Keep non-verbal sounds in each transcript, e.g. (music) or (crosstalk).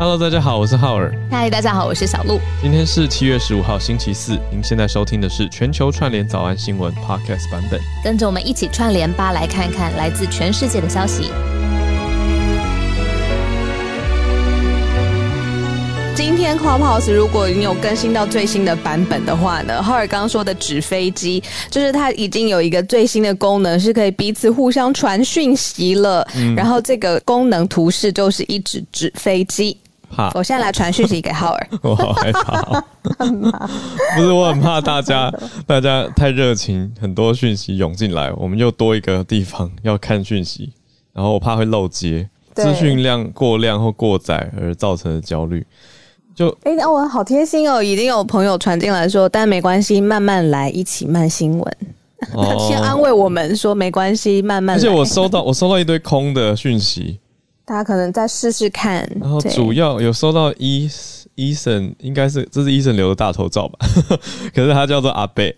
Hello，大家好，我是浩尔。嗨，大家好，我是小鹿。今天是七月十五号，星期四。您现在收听的是全球串联早安新闻 Podcast 版本，跟着我们一起串联吧，来看看来自全世界的消息。今天 Clubhouse 如果你有更新到最新的版本的话呢，浩尔刚刚说的纸飞机，就是它已经有一个最新的功能，是可以彼此互相传讯息了。然后这个功能图示就是一纸纸飞机。怕我现在来传讯息给浩尔。(laughs) 我好害怕哦，(laughs) 不是我很怕大家 (laughs) 大家太热情，很多讯息涌进来，我们又多一个地方要看讯息，然后我怕会漏接，对资讯量过量或过载而造成的焦虑。就哎，那我好贴心哦，已经有朋友传进来说，但没关系，慢慢来，一起慢新闻。先安慰我们说没关系，慢慢来。哦而且我收到我收到一堆空的讯息，大家可能再试试看。然后主要有收到医医生，应该是这是医生留的大头照吧，(laughs) 可是他叫做阿贝，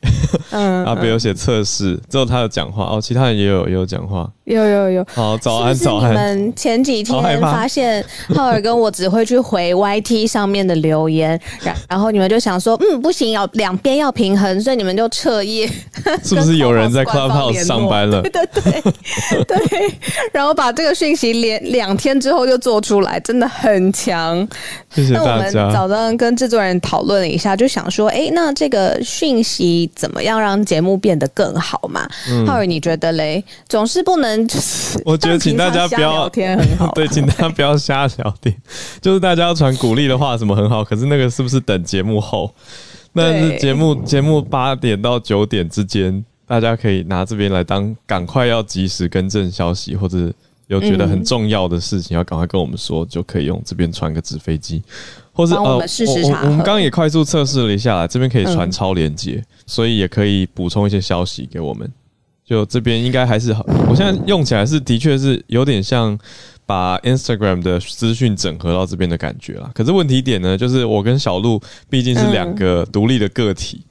嗯阿贝有写测试，之后他有讲话哦，其他人也有也有讲话。有有有。好，早安早安是你们前几天发现浩尔跟我只会去回 YT 上面的留言，然然后你们就想说，嗯，不行，要两边要平衡，所以你们就彻夜 (laughs) 是不是有人在跟 Clubhouse 上班了？对对对对，然后把这个讯息连两天之后就做出来，真的很强。谢谢那我们。早上跟制作人讨论了一下，就想说，哎，那这个讯息怎么样让节目变得更好嘛？浩尔，你觉得嘞？总是不能就是，(laughs) 嗯我觉得请大家不要 (laughs) 对，请大家不要瞎聊天，就是大家要传鼓励的话，什么很好，可是那个是不是等节目后？那是节目节目八点到九点之间，大家可以拿这边来当赶快要及时更正消息，或者有觉得很重要的事情要赶快跟我们说，就可以用这边传个纸飞机，或是呃我们刚刚也快速测试了一下，这边可以传嗯。超连接，所以也可以补充一些消息给我们。就这边应该还是好，我现在用起来是的确是有点像把 Instagram 的资讯整合到这边的感觉啦。可是问题点呢，就是我跟小鹿毕竟是两个独立的个体，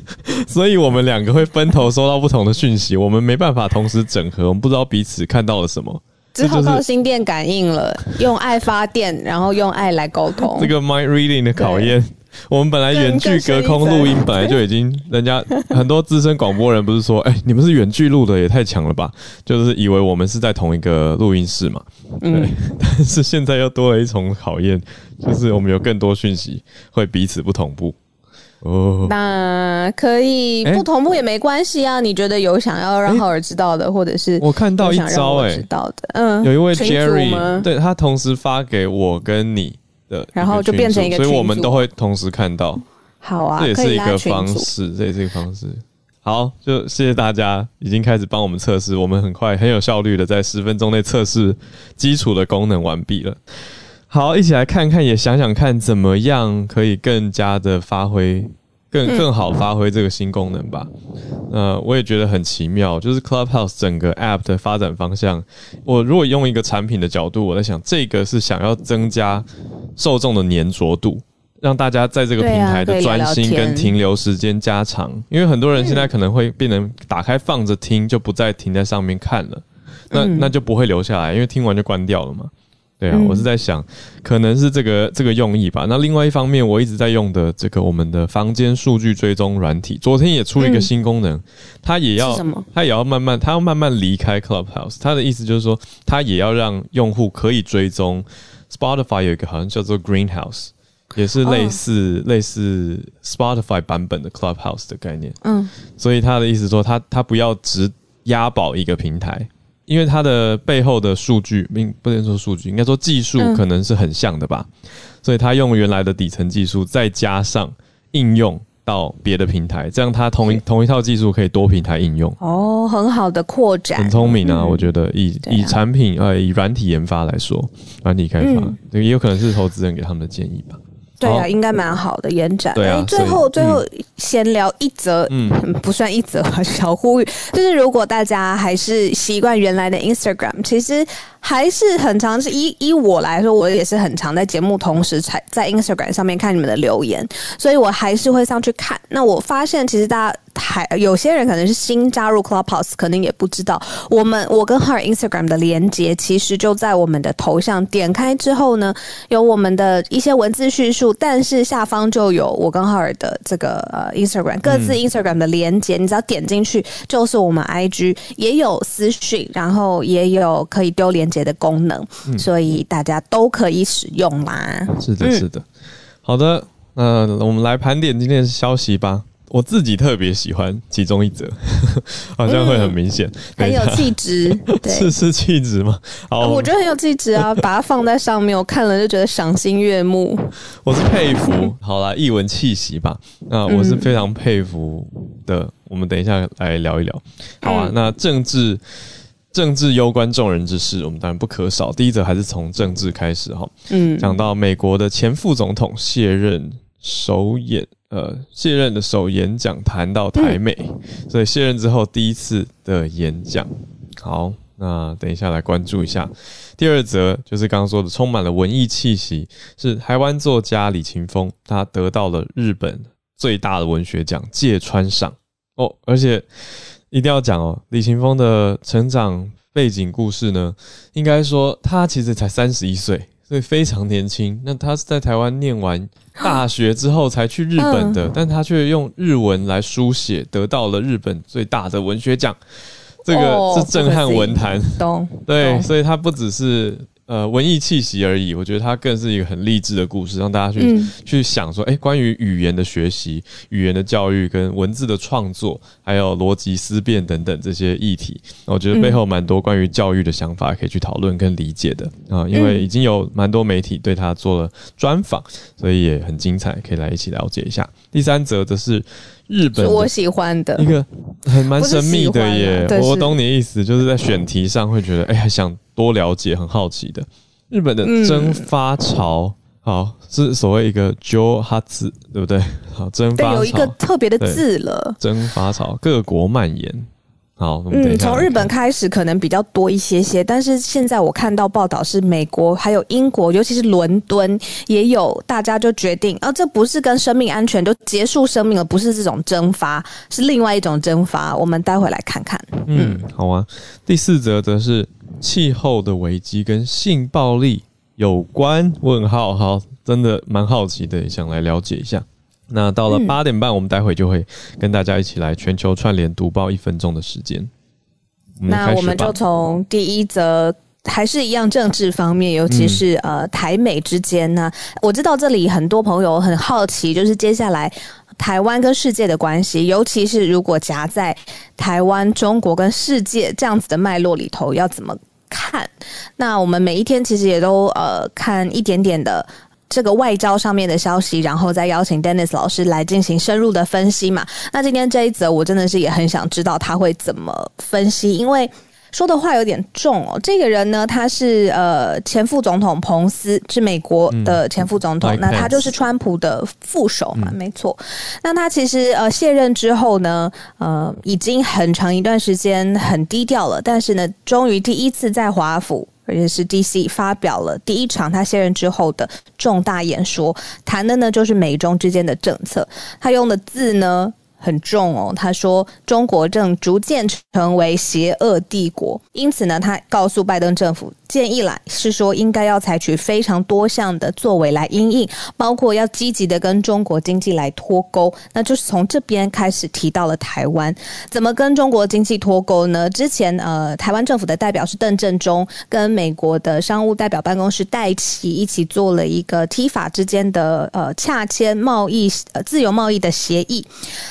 (laughs) 所以我们两个会分头收到不同的讯息，我们没办法同时整合，我们不知道彼此看到了什么。只好这就是靠心电感应了，用爱发电，然后用爱来沟通。这个 mind reading 的考验。(laughs) 我们本来远距隔空录音，本来就已经，人家很多资深广播人不是说，哎、你们是远距录的，也太强了吧？就是以为我们是在同一个录音室嘛。对，嗯 (laughs) 但是现在又多了一重考验，就是我们有更多讯息会彼此不同步。哦，那可以哎不同步也没关系啊。你觉得有想要让浩儿知道的，或者是我看到一招、哎我知，道的，嗯，有一位 Jerry，对他同时发给我跟你的然后就变成一个所以我们都会同时看到。好啊，这也是一个。方式，这也是一个方式。好，就谢谢大家已经开始帮我们测试，我们很快很有效率的在十分钟内测试基础的功能完毕了。好，一起来看看，也想想看怎么样可以更加的发挥，更更好发挥这个新功能吧。呃，我也觉得很奇妙，就是 Clubhouse 整个 App 的发展方向。我如果用一个产品的角度，我在想，这个是想要增加受众的粘着度，让大家在这个平台的专心跟停留时间加长。因为很多人现在可能会变成打开放着听，就不再停在上面看了，那嗯那就不会留下来，因为听完就关掉了嘛。对啊，嗯我是在想，可能是这个这个用意吧。那另外一方面，我一直在用的这个我们的房间数据追踪软体，昨天也出了一个嗯新功能，它也要？它也要慢慢，它要慢慢离开 Clubhouse。它的意思就是说，它也要让用户可以追踪 Spotify 有一个好像叫做 Greenhouse，也是类似、类似 Spotify 版本的 Clubhouse 的概念。嗯，所以他的意思说他，他不要只押宝一个平台，因为它的背后的数据，并不能说数据，应该说技术嗯可能是很像的吧。所以它用原来的底层技术，再加上应用到别的平台，这样它同一同一套技术可以多平台应用。哦，很好的扩展很，聪明啊！嗯我觉得以、啊以产品呃以软体研发来说，软体开发、也有可能是投资人给他们的建议吧。对啊，好。应该蛮好的延展。对啊哎最后最后闲聊一则，(laughs) 不算一则吧，(laughs) 小呼吁，就是如果大家还是习惯原来的 Instagram，其实还是很常是以以我来说，我也是很常在节目同时才在 Instagram 上面看你们的留言，所以我还是会上去看。那我发现其实大家还有些人可能是新加入 Clubhouse，可能也不知道我们我跟 Her Instagram 的连接其实就在我们的头像，点开之后呢，有我们的一些文字叙述，但是下方就有我跟 Her 的这个呃 Instagram 各自 Instagram 的连接，你只要点进去就是我们 IG 也有私讯，然后也有可以丢连接的功能，所以大家都可以使用啦。是的，是的。好的，那我们来盘点今天的消息吧。我自己特别喜欢其中一则，(laughs) 好像会很明显，很有气质，(laughs) 对，是是气质吗？好，我觉得很有气质啊，(laughs) 把它放在上面，我看了就觉得赏心悦目。我是佩服，好啦，译文气息吧，那我是非常佩服的。我们等一下来聊一聊，好啊。那政治政治攸关众人之事，我们当然不可少。第一则还是从政治开始哈，嗯，讲到美国的前副总统卸任首演。呃，卸任的首演讲谈到台美，所以卸任之后第一次的演讲。好，那等一下来关注一下。第二则就是刚刚说的，充满了文艺气息，是台湾作家李勤峰，他得到了日本最大的文学奖芥川赏哦。而且一定要讲哦，李勤峰的成长背景故事呢，应该说他其实才三十一岁。所以非常年轻，那他是在台湾念完大学之后才去日本的，但他却用日文来书写，得到了日本最大的文学奖，这个是震撼文坛。懂，对，所以他不只是。呃，文艺气息而已，我觉得它更是一个很励志的故事，让大家去去想说，哎，关于语言的学习、语言的教育跟文字的创作，还有逻辑思辨等等这些议题，我觉得背后蛮多关于教育的想法可以去讨论跟理解的啊。因为已经有蛮多媒体对他做了专访，所以也很精彩，可以来一起了解一下。第三则则是日本，我喜欢的一个很蛮神秘的耶，我懂你的意思，就是在选题上会觉得，哎，想。多了解，很好奇的日本的蒸发潮，好是所谓一个 Jo 哈字，对不对？好，蒸发潮有一个特别的字了。蒸发潮各国蔓延，好，嗯，从日本开始可能比较多一些些，但是现在我看到报道是美国还有英国，尤其是伦敦也有，大家就决定啊，这不是跟生命安全就结束生命了，不是这种蒸发，是另外一种蒸发。我们待会来看看。嗯，好啊。第四则则是。气候的危机跟性暴力有关？问号，好，真的蛮好奇的，想来了解一下。那到了八点半，我们待会就会跟大家一起来全球串联读报一分钟的时间。那我们就从第一则，还是一样政治方面，尤其是呃台美之间呢。我知道这里很多朋友很好奇，就是接下来。台湾跟世界的关系，尤其是如果夹在台湾、中国跟世界这样子的脉络里头，要怎么看？那我们每一天其实也都呃看一点点的这个外交上面的消息，然后再邀请 Dennis 老师来进行深入的分析嘛。那今天这一则，我真的是也很想知道他会怎么分析，因为。说的话有点重哦。这个人呢，他是呃前副总统彭斯，是美国的前副总统。那他就是川普的副手嘛，没错。那他其实呃卸任之后呢，呃已经很长一段时间很低调了。但是呢，终于第一次在华府，而且是 D.C. 发表了第一场他卸任之后的重大演说，谈的呢就是美中之间的政策。他用的字呢。很重哦，他说中国正逐渐成为邪恶帝国，因此呢，他告诉拜登政府。建议来是说，应该要采取非常多项的作为来应应，包括要积极的跟中国经济来脱钩。那就是从这边开始提到了台湾，怎么跟中国经济脱钩呢？之前呃，台湾政府的代表是邓正中，跟美国的商务代表办公室戴奇一起做了一个 T 法之间的呃洽签贸易呃自由贸易的协议。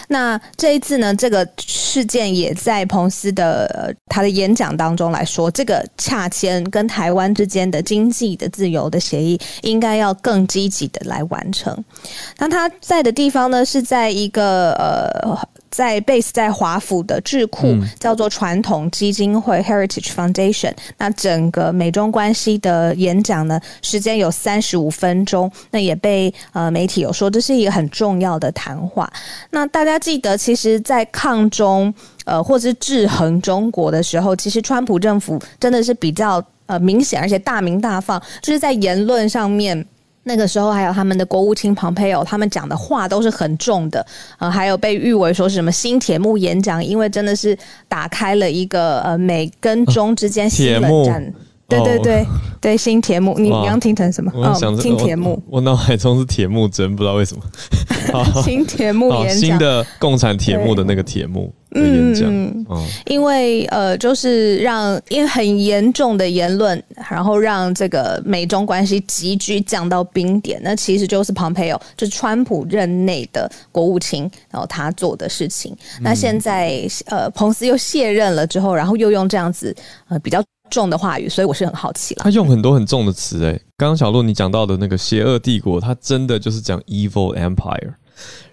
那那这一次呢，这个事件也在彭斯的他的演讲当中来说，这个洽签跟台湾之间的经济的自由的协议，应该要更积极的来完成。那他在的地方呢，是在一个呃，在 base 在华府的智库，叫做传统基金会 Heritage Foundation。那整个美中关系的演讲呢，时间有三十五分钟。那也被呃媒体有说，这是一个很重要的谈话。那大家记得，其实，在抗中呃，或者是制衡中国的时候，其实川普政府真的是比较。呃明显，而且大明大放，就是在言论上面。那个时候还有他们的国务卿庞培友，他们讲的话都是很重的，呃，还有被誉为说是什么新铁幕演讲，因为真的是打开了一个呃美跟中之间新冷战。对对对对，新铁木，你刚听成什么？我想新铁木，我脑海中是铁木真，不知道为什么。(laughs) 新铁木演讲，新的共产铁木的那个铁木的演讲。嗯，因为呃，就是让因为很严重的言论，然后让这个美中关系急剧降到冰点。那其实就是庞培奥，就是川普任内的国务卿，然后他做的事情。那现在呃，彭斯又卸任了之后，然后又用这样子呃比较。重的话语，所以我是很好奇了。他用很多很重的词，哎，刚刚小鹿你讲到的那个邪恶帝国，他真的就是讲 evil empire。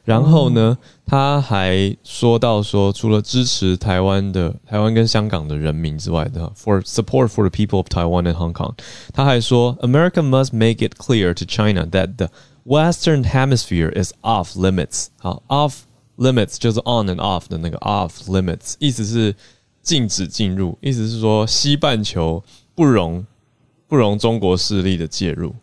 然后呢，他还说到说，除了支持台湾的台湾跟香港的人民之外的，for support for the people of Taiwan and Hong Kong，他还说，America must make it clear to China that the Western Hemisphere is off limits。好，off limits 就是 on and off 的那个 off limits，意思是。禁止进入，意思是说西半球不容不容中国势力的介入，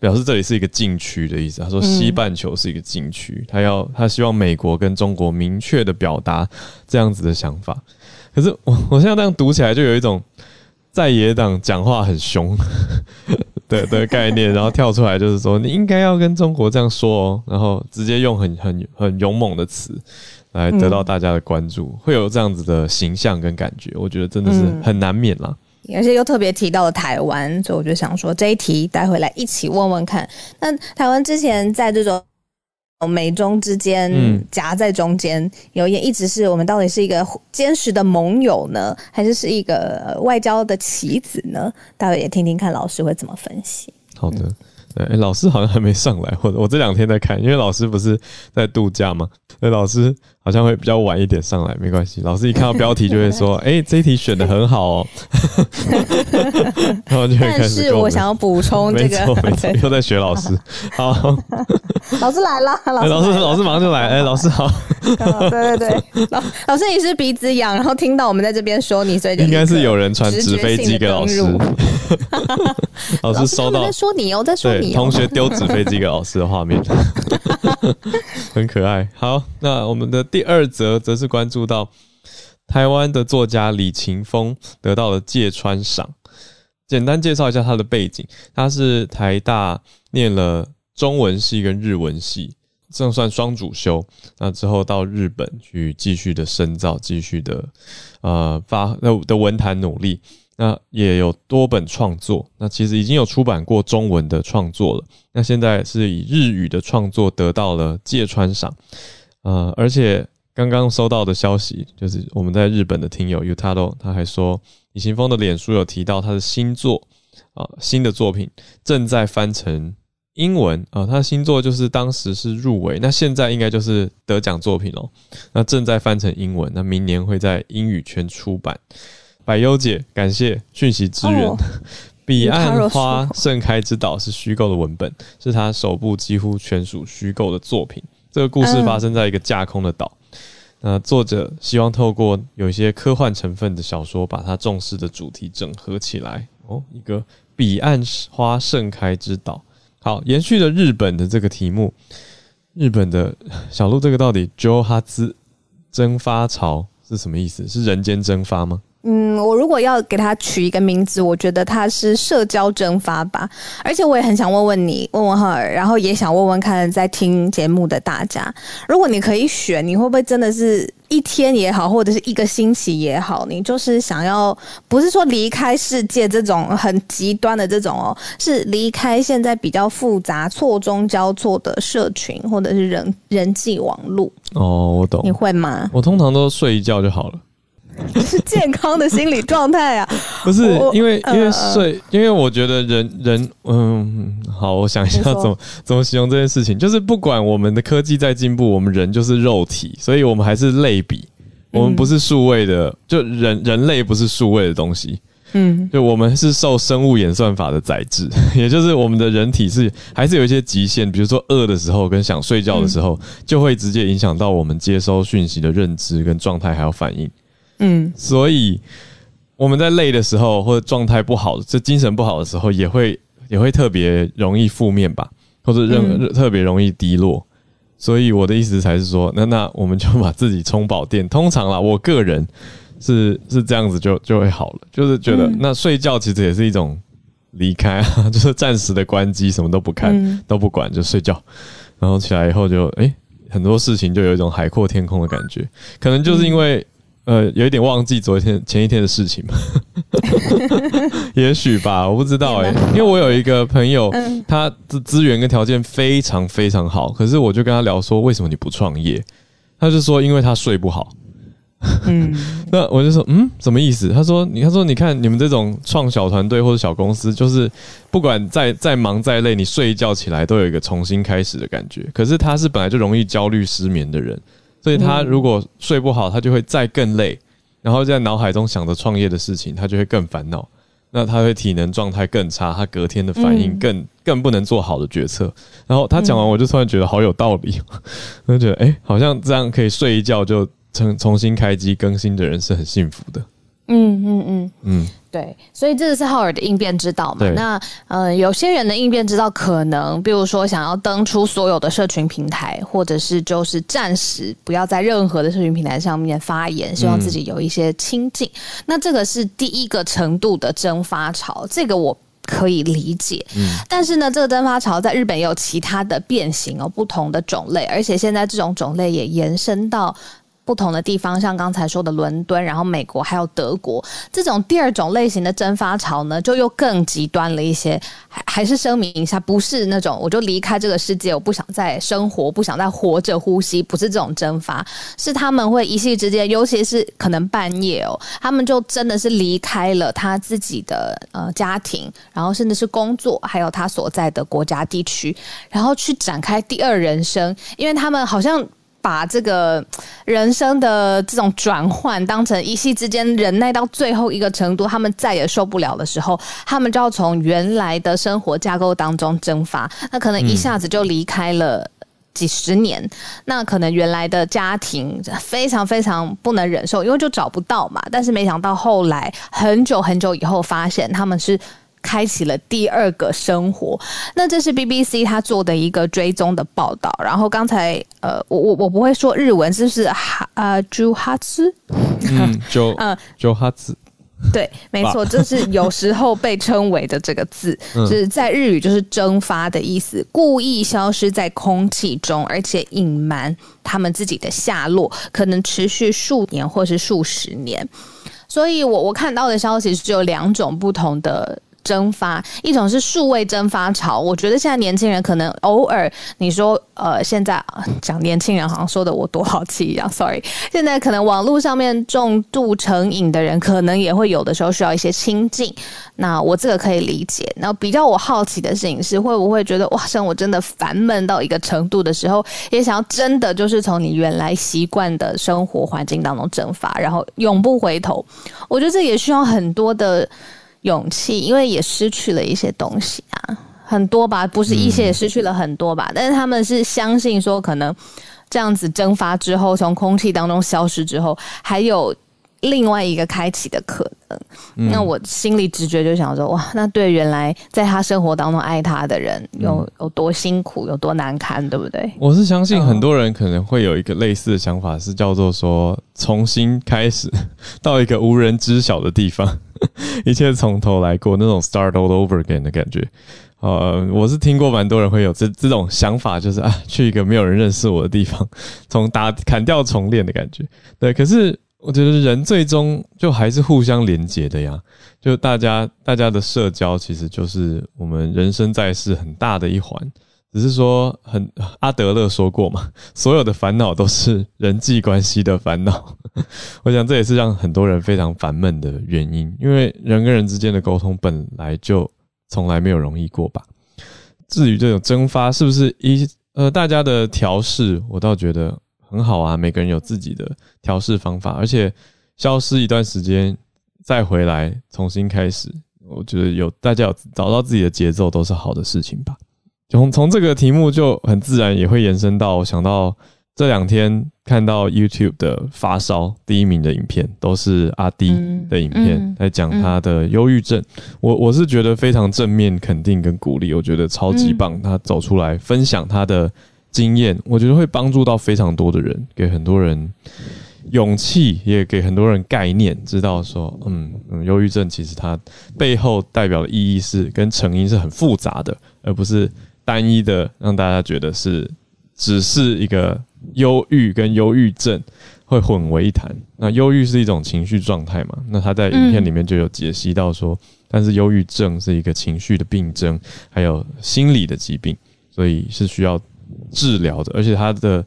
表示这里是一个禁区的意思。他说西半球是一个禁区，他要他希望美国跟中国明确的表达这样子的想法。可是我我现在这样读起来，就有一种在野党讲话很凶的的概念，然后跳出来就是说你应该要跟中国这样说哦，然后直接用很很很勇猛的词。来得到大家的关注，会有这样子的形象跟感觉，我觉得真的是很难免啦。而且又特别提到了台湾，所以我就想说这一题带回来一起问问看。那台湾之前在这种美中之间夹在中间，有也一直是我们到底是一个坚实的盟友呢，还是是一个外交的棋子呢？待会也听听看老师会怎么分析。好的。对，老师好像还没上来，或者我这两天在看，因为老师不是在度假吗？所以老师好像会比较晚一点上来，没关系。老师一看到标题就会说：“ (laughs) 哎，这一题选的很好哦。(laughs) ”然后就会开始。但是我想要补充这个，没错，(laughs) 又在学老师。好，老师来了，老师老师马上就来。哎，老师好。对对对，老老师你是鼻子痒，然后听到我们在这边说你，所以应该是有人传纸飞机给老师。老师收到，在说你哦，在说你。同学丢纸飞机给老师的画面，很可爱。好，那我们的第二则则是关注到台湾的作家李勤峰得到了芥川赏。简单介绍一下他的背景，他是台大念了中文系跟日文系，这算双主修。那之后到日本去继续的深造，继续的呃发的文坛努力。那也有多本创作，那其实已经有出版过中文的创作了。那现在是以日语的创作得到了芥川赏，呃，而且刚刚收到的消息，就是我们在日本的听友 Utado 他还说，李行峰的脸书有提到他的新作啊，新的作品正在翻成英文啊，他的新作就是当时是入围，那现在应该就是得奖作品喽。那正在翻成英文，那明年会在英语圈出版。百优姐，感谢讯息支援。彼岸花盛开之岛是虚构的文本，是他首部几乎全属虚构的作品。这个故事发生在一个架空的岛。那作者希望透过有一些科幻成分的小说，把他重视的主题整合起来。哦，一个彼岸花盛开之岛。好，延续了日本的这个题目。日本的小鹿，这个到底 Jo 哈兹蒸发潮是什么意思？是人间蒸发吗？嗯，我如果要给他取一个名字，我觉得他是社交蒸发吧。而且我也很想问问你，问问哈尔，然后也想问问看在听节目的大家，如果你可以选，你会不会真的是一天也好，或者是一个星期也好，你就是想要不是说离开世界这种很极端的这种哦，是离开现在比较复杂、错综交错的社群或者是人人际网络？哦，我懂。你会吗？我通常都睡一觉就好了。(laughs) 是健康的心理状态啊！(laughs) 不是因为因为睡，因为我觉得人人嗯，好，我想一下怎么怎么形容这件事情。就是不管我们的科技在进步，我们人就是肉体，所以我们还是类比，我们不是数位的，就人人类不是数位的东西。嗯，就我们是受生物演算法的宰制，(laughs) 也就是我们的人体是还是有一些极限，比如说饿的时候跟想睡觉的时候，就会直接影响到我们接收讯息的认知跟状态还有反应。嗯，所以我们在累的时候或者状态不好、这精神不好的时候，也会也会特别容易负面吧，或者任特别容易低落。所以我的意思才是说，那那我们就把自己充饱电。通常啦，我个人是是这样子就就会好了，就是觉得那睡觉其实也是一种离开啊，(laughs) 就是暂时的关机，什么都不看都不管就睡觉，然后起来以后就哎很多事情就有一种海阔天空的感觉，可能就是因为。呃，有一点忘记昨天前一天的事情吧，(laughs) 也许吧，我不知道哎，因为我有一个朋友，他的资源跟条件非常非常好，可是我就跟他聊说，为什么你不创业？他就说，因为他睡不好。嗯，(laughs) 那我就说，嗯，什么意思？他说，你他说，你看你们这种创小团队或者小公司，就是不管再再忙再累，你睡一觉起来都有一个重新开始的感觉。可是他是本来就容易焦虑失眠的人。所以他如果睡不好，他就会再更累，然后在脑海中想着创业的事情，他就会更烦恼。那他会体能状态更差，他隔天的反应更更不能做好的决策。然后他讲完，我就突然觉得好有道理，(laughs) 我就觉得哎，好像这样可以睡一觉就重重新开机更新的人是很幸福的。嗯嗯嗯嗯。对，所以这个是浩尔的应变之道嘛？那呃，有些人的应变之道可能，比如说想要登出所有的社群平台，或者是就是暂时不要在任何的社群平台上面发言，希望自己有一些清静。那这个是第一个程度的蒸发潮，这个我可以理解。嗯，但是呢，这个蒸发潮在日本也有其他的变形哦，不同的种类，而且现在这种种类也延伸到。不同的地方，像刚才说的伦敦，然后美国还有德国，这种第二种类型的蒸发潮呢，就又更极端了一些。还还是声明一下，不是那种我就离开这个世界，我不想再生活，不想再活着呼吸，不是这种蒸发，是他们会一夕之间，尤其是可能半夜哦，他们就真的是离开了他自己的呃家庭，然后甚至是工作，还有他所在的国家地区，然后去展开第二人生，因为他们好像。把这个人生的这种转换当成一夕之间忍耐到最后一个程度，他们再也受不了的时候，他们就要从原来的生活架构当中蒸发。那可能一下子就离开了几十年，那可能原来的家庭非常非常不能忍受，因为就找不到嘛。但是没想到后来很久很久以后，发现他们是。开启了第二个生活，那这是 BBC 他做的一个追踪的报道。然后刚才呃，我我我不会说日文，是不是哈啊朱哈兹？嗯，(laughs) 朱嗯朱哈兹，对，没错，这是有时候被称为的这个字，(laughs) 就是在日语就是蒸发的意思，故意消失在空气中，而且隐瞒他们自己的下落，可能持续数年或是数十年。所以我我看到的消息是只有两种不同的。蒸发一种是数位蒸发潮，我觉得现在年轻人可能偶尔你说呃，现在讲年轻人好像说的我多好气一样，(laughs) sorry。现在可能网络上面重度成瘾的人，可能也会有的时候需要一些清静。那我这个可以理解。那比较我好奇的事情是，会不会觉得哇，像我真的烦闷到一个程度的时候，也想要真的就是从你原来习惯的生活环境当中蒸发，然后永不回头？我觉得这也需要很多的。勇气，因为也失去了一些东西啊，很多吧，不是一些也失去了很多吧，但是他们是相信说，可能这样子蒸发之后，从空气当中消失之后，还有。另外一个开启的可能，那我心里直觉就想说，哇，那对原来在他生活当中爱他的人有有多辛苦，有多难堪，对不对？我是相信很多人可能会有一个类似的想法，是叫做说重新开始到一个无人知晓的地方，(laughs) 一切从头来过那种 start all over again 的感觉。呃，我是听过蛮多人会有这这种想法，就是啊，去一个没有人认识我的地方，从打砍掉重练的感觉。对，可是。我觉得人最终就还是互相连接的呀，就大家大家的社交其实就是我们人生在世很大的一环，只是说很阿德勒说过嘛，所有的烦恼都是人际关系的烦恼。(laughs) 我想这也是让很多人非常烦闷的原因，因为人跟人之间的沟通本来就从来没有容易过吧。至于这种蒸发是不是一呃大家的调试，我倒觉得。很好啊，每个人有自己的调试方法，而且消失一段时间再回来重新开始，我觉得有大家有找到自己的节奏都是好的事情吧。从从这个题目就很自然也会延伸到想到这两天看到 YouTube 的发烧第一名的影片，都是阿迪的影片，在讲他的忧郁症。我我是觉得非常正面肯定跟鼓励，我觉得超级棒。他走出来分享他的经验，我觉得会帮助到非常多的人，给很多人勇气，也给很多人概念，知道说，嗯嗯，忧郁症其实它背后代表的意义是跟成因是很复杂的，而不是单一的让大家觉得是只是一个。忧郁跟忧郁症会混为一谈。那忧郁是一种情绪状态嘛？那他在影片里面就有解析到说，但是忧郁症是一个情绪的病症，还有心理的疾病，所以是需要治疗的。而且他的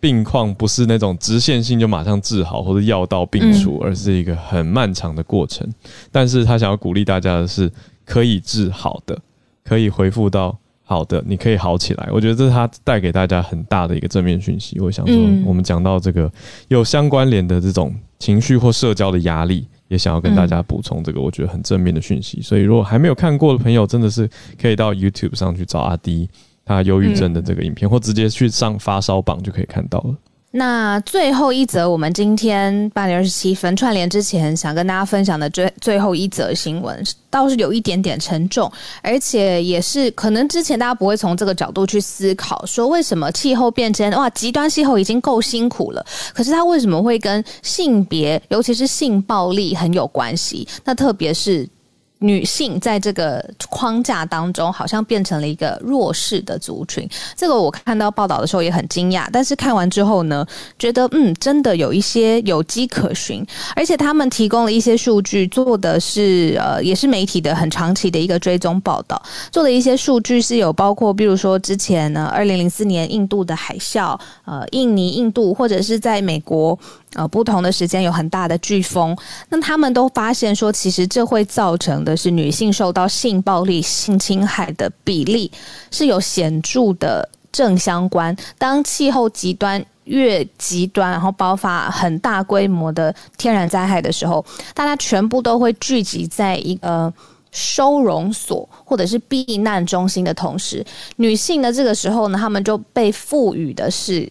病况不是那种直线性就马上治好或者药到病除，而是一个很漫长的过程。但是他想要鼓励大家的是，可以治好的，可以恢复到。好的，你可以好起来。我觉得这是他带给大家很大的一个正面讯息。我想说，我们讲到这个有相关联的这种情绪或社交的压力，也想要跟大家补充这个我觉得很正面的讯息。所以，如果还没有看过的朋友，真的是可以到 YouTube 上去找阿迪他忧郁症的这个影片，或直接去上发烧榜就可以看到了。那最后一则，我们今天八点二十七分串联之前，想跟大家分享的最最后一则新闻，倒是有一点点沉重，而且也是可能之前大家不会从这个角度去思考，说为什么气候变迁哇，极端气候已经够辛苦了，可是它为什么会跟性别，尤其是性暴力很有关系？那特别是。女性在这个框架当中，好像变成了一个弱势的族群。这个我看到报道的时候也很惊讶，但是看完之后呢，觉得嗯，真的有一些有迹可循。而且他们提供了一些数据，做的是呃，也是媒体的很长期的一个追踪报道。做的一些数据是有包括，比如说之前呢，二零零四年印度的海啸，呃，印尼、印度，或者是在美国。呃，不同的时间有很大的飓风，那他们都发现说，其实这会造成的是女性受到性暴力、性侵害的比例是有显著的正相关。当气候极端越极端，然后爆发很大规模的天然灾害的时候，大家全部都会聚集在一个收容所或者是避难中心的同时，女性呢，这个时候呢，他们就被赋予的是。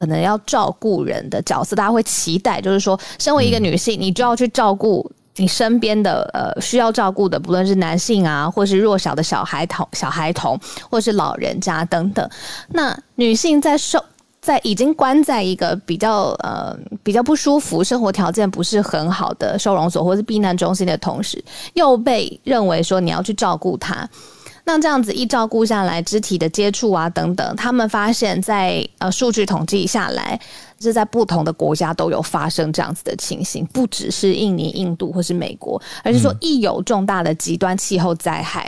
可能要照顾人的角色，大家会期待，就是说，身为一个女性，你就要去照顾你身边的呃需要照顾的，不论是男性啊，或是弱小的小孩童、小孩童，或是老人家等等。那女性在受在已经关在一个比较呃比较不舒服、生活条件不是很好的收容所或是避难中心的同时，又被认为说你要去照顾她。那这样子一照顾下来，肢体的接触啊等等，他们发现，在呃数据统计下来，是在不同的国家都有发生这样子的情形，不只是印尼、印度或是美国，而是说一有重大的极端气候灾害，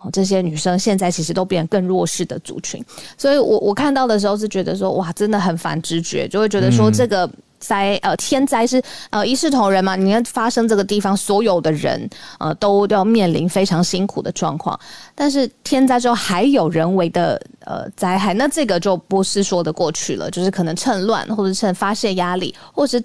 哦，这些女生现在其实都变更弱势的族群。所以我我看到的时候是觉得说，哇，真的很反直觉，就会觉得说这个。灾呃天灾是呃一视同仁嘛？你看发生这个地方所有的人呃都要面临非常辛苦的状况，但是天灾之后还有人为的呃灾害，那这个就不是说得过去了，就是可能趁乱或者趁发泄压力，或是。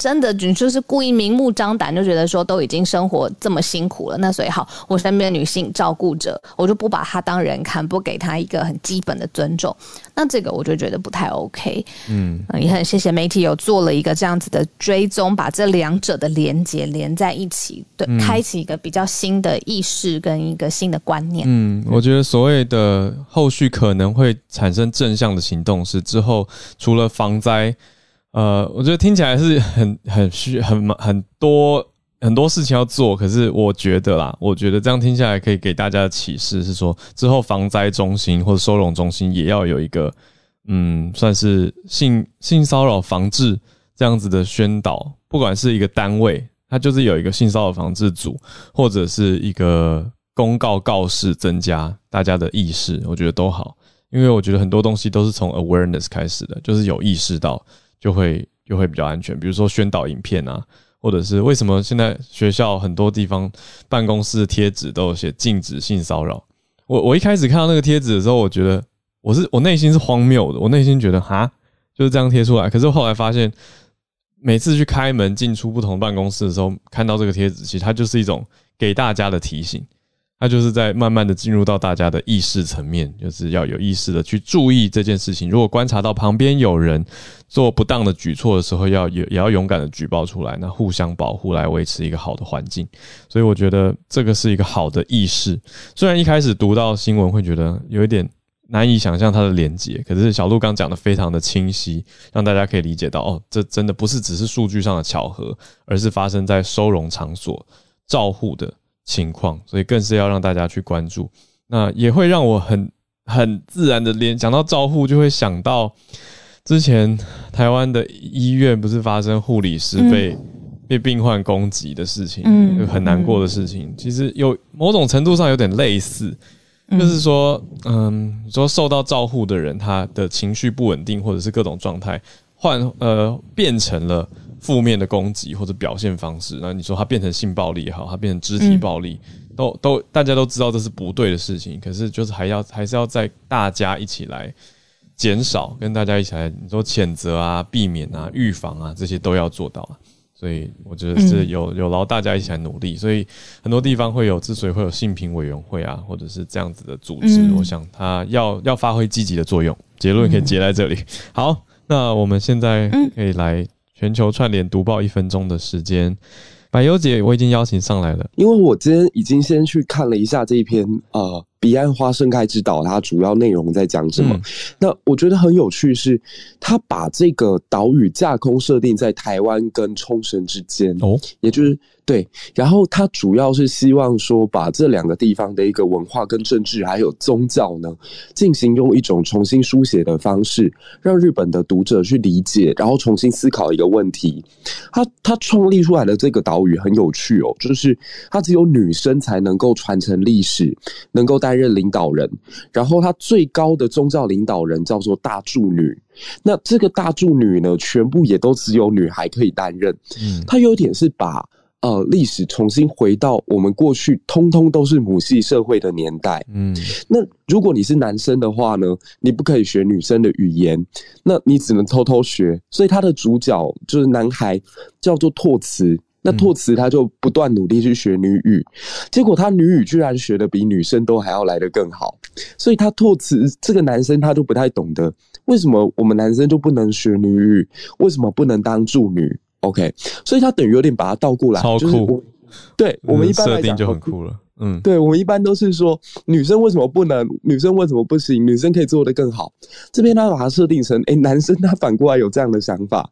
真的，你就是故意明目张胆，就觉得说都已经生活这么辛苦了，那所以好，我身边的女性照顾者，我就不把她当人看，不给她一个很基本的尊重，那这个我就觉得不太 OK。嗯，也很谢谢媒体有做了一个这样子的追踪，把这两者的连接连在一起，对，开启一个比较新的意识跟一个新的观念。嗯，我觉得所谓的后续可能会产生正向的行动是之后除了防灾。呃，我觉得听起来是很很需很很多很多事情要做，可是我觉得啦，我觉得这样听下来可以给大家的启示是说，之后防灾中心或者收容中心也要有一个，嗯，算是性性骚扰防治这样子的宣导，不管是一个单位，它就是有一个性骚扰防治组，或者是一个公告告示，增加大家的意识，我觉得都好，因为我觉得很多东西都是从 awareness 开始的，就是有意识到。就会就会比较安全，比如说宣导影片啊，或者是为什么现在学校很多地方办公室的贴纸都有写禁止性骚扰。我我一开始看到那个贴纸的时候，我觉得我是我内心是荒谬的，我内心觉得哈就是这样贴出来。可是后来发现，每次去开门进出不同办公室的时候，看到这个贴纸，其实它就是一种给大家的提醒，它就是在慢慢的进入到大家的意识层面，就是要有意识的去注意这件事情。如果观察到旁边有人做不当的举措的时候，要也也要勇敢的举报出来，那互相保护来维持一个好的环境。所以我觉得这个是一个好的意识。虽然一开始读到新闻会觉得有一点。难以想象它的连接，可是小鹿刚讲的非常的清晰，让大家可以理解到，哦，这真的不是只是数据上的巧合，而是发生在收容场所照护的情况，所以更是要让大家去关注。那也会让我很很自然的联讲到照护，就会想到之前台湾的医院不是发生护理师被被病患攻击的事情，嗯，很难过的事情，其实有某种程度上有点类似。就是说，嗯，说受到照护的人，他的情绪不稳定，或者是各种状态，换呃变成了负面的攻击或者表现方式。那你说他变成性暴力也好，他变成肢体暴力，都都大家都知道这是不对的事情。可是就是还要还是要在大家一起来减少，跟大家一起来你说谴责啊、避免啊、预防啊，这些都要做到啊。所以我觉得是有有劳大家一起来努力，所以很多地方会有，之所以会有性评委员会啊，或者是这样子的组织，我想它要要发挥积极的作用。结论可以结在这里。好，那我们现在可以来全球串联读报一分钟的时间。百优姐，我已经邀请上来了，因为我今天已经先去看了一下这一篇呃。彼岸花盛开之岛，它主要内容在讲什么？那我觉得很有趣，是它把这个岛屿架空设定在台湾跟冲绳之间哦，也就是。对，然后他主要是希望说，把这两个地方的一个文化跟政治还有宗教呢，进行用一种重新书写的方式，让日本的读者去理解，然后重新思考一个问题。他他创立出来的这个岛屿很有趣哦，就是他只有女生才能够传承历史，能够担任领导人。然后他最高的宗教领导人叫做大柱女，那这个大柱女呢，全部也都只有女孩可以担任。嗯，她有点是把。呃，历史重新回到我们过去，通通都是母系社会的年代。嗯，那如果你是男生的话呢，你不可以学女生的语言，那你只能偷偷学。所以他的主角就是男孩，叫做拓慈。那拓词他就不断努力去学女语，结果他女语居然学的比女生都还要来得更好。所以他拓词这个男生他就不太懂得，为什么我们男生就不能学女语？为什么不能当助女？OK，所以他等于有点把它倒过来，超酷。对我们一般来讲就很酷了。嗯，对我们一般都是说女生为什么不能，女生为什么不行，女生可以做得更好。这边他把它设定成，哎，男生他反过来有这样的想法。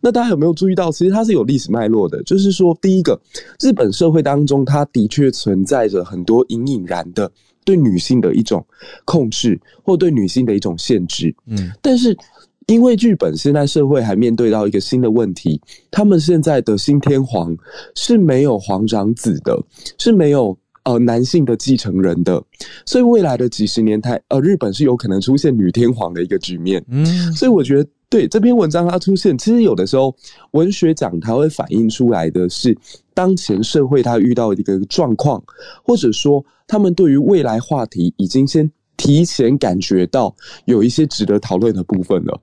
那大家有没有注意到，其实它是有历史脉络的？就是说，第一个，日本社会当中，它的确存在着很多隐隐然的对女性的一种控制，或对女性的一种限制。嗯，但是。因为日本现在社会还面对到一个新的问题，他们现在的新天皇是没有皇长子的，是没有呃男性的继承人的，所以未来的几十年台呃日本是有可能出现女天皇的一个局面。嗯，所以我觉得对这篇文章它出现，其实有的时候文学奖它会反映出来的是当前社会它遇到的一个状况，或者说他们对于未来话题已经先提前感觉到有一些值得讨论的部分了。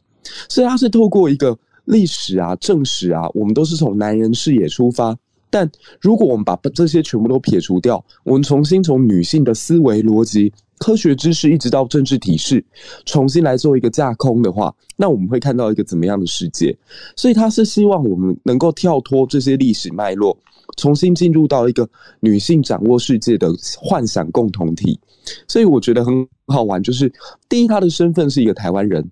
所以它是透过一个历史啊、正史啊，我们都是从男人视野出发。但如果我们把这些全部都撇除掉，我们重新从女性的思维逻辑、科学知识，一直到政治体式，重新来做一个架空的话，那我们会看到一个怎么样的世界？所以他是希望我们能够跳脱这些历史脉络，重新进入到一个女性掌握世界的幻想共同体。所以我觉得很好玩，就是第一，她的身份是一个台湾人。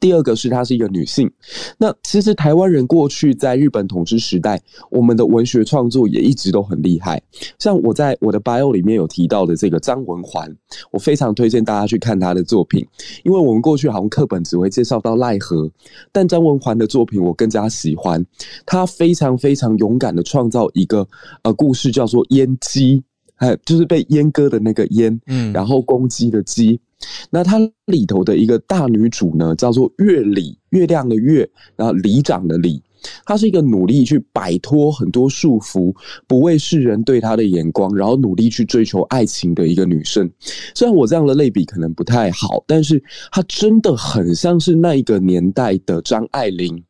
第二个是她是一个女性，那其实台湾人过去在日本统治时代，我们的文学创作也一直都很厉害。像我在我的 bio 里面有提到的这个张文环，我非常推荐大家去看他的作品，因为我们过去好像课本只会介绍到奈何，但张文环的作品我更加喜欢，他非常非常勇敢的创造一个呃故事，叫做阉鸡，哎，就是被阉割的那个阉，嗯，然后公鸡的鸡。那它里头的一个大女主呢，叫做月里，月亮的月，然后里长的里，她是一个努力去摆脱很多束缚，不为世人对她的眼光，然后努力去追求爱情的一个女生。虽然我这样的类比可能不太好，但是她真的很像是那一个年代的张爱玲。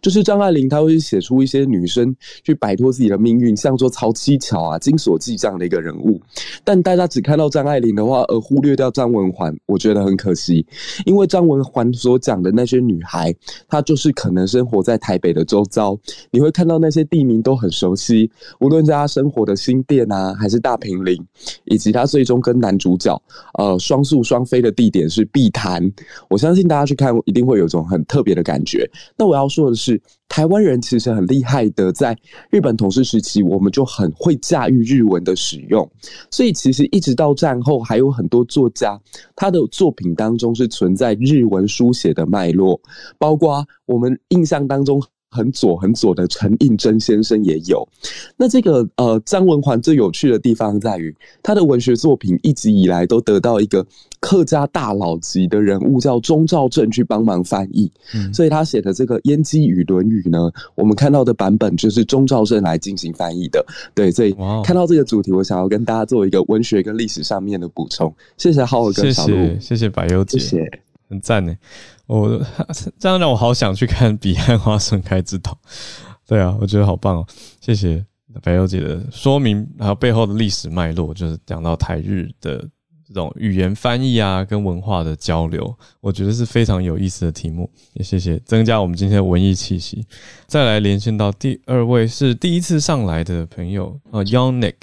就是张爱玲她会写出一些女生去摆脱自己的命运，像说曹七巧啊、金锁记这样的一个人物。但大家只看到张爱玲的话，而忽略掉张文环，我觉得很可惜。因为张文环所讲的那些女孩，她就是可能生活在台北的周遭，你会看到那些地名都很熟悉，无论在她生活的新店啊，还是大平林，以及她最终跟男主角呃双宿双飞的地点是碧潭。我相信大家去看一定会有种很特别的感觉。那我要做的是，台湾人其实很厉害的，在日本统治时期，我们就很会驾驭日文的使用，所以其实一直到战后，还有很多作家他的作品当中是存在日文书写的脉络，包括我们印象当中。很左很左的陈应真先生也有。那这个呃张文环最有趣的地方在于，他的文学作品一直以来都得到一个客家大佬级的人物叫钟兆正去帮忙翻译，所以他写的这个《燕姬与论语》呢，我们看到的版本就是钟兆正来进行翻译的。对，所以看到这个主题，我想要跟大家做一个文学跟历史上面的补充。谢谢浩尔跟小鹿，谢谢百优姐，谢谢，很赞呢。我 (laughs) 这样让我好想去看 (laughs)《彼岸花盛开之岛》。对啊，我觉得好棒哦！谢谢白优姐的说明，还有背后的历史脉络，就是讲到台日的这种语言翻译啊，跟文化的交流，我觉得是非常有意思的题目。也谢谢增加我们今天的文艺气息。再来连线到第二位是第一次上来的朋友啊，Young Nick。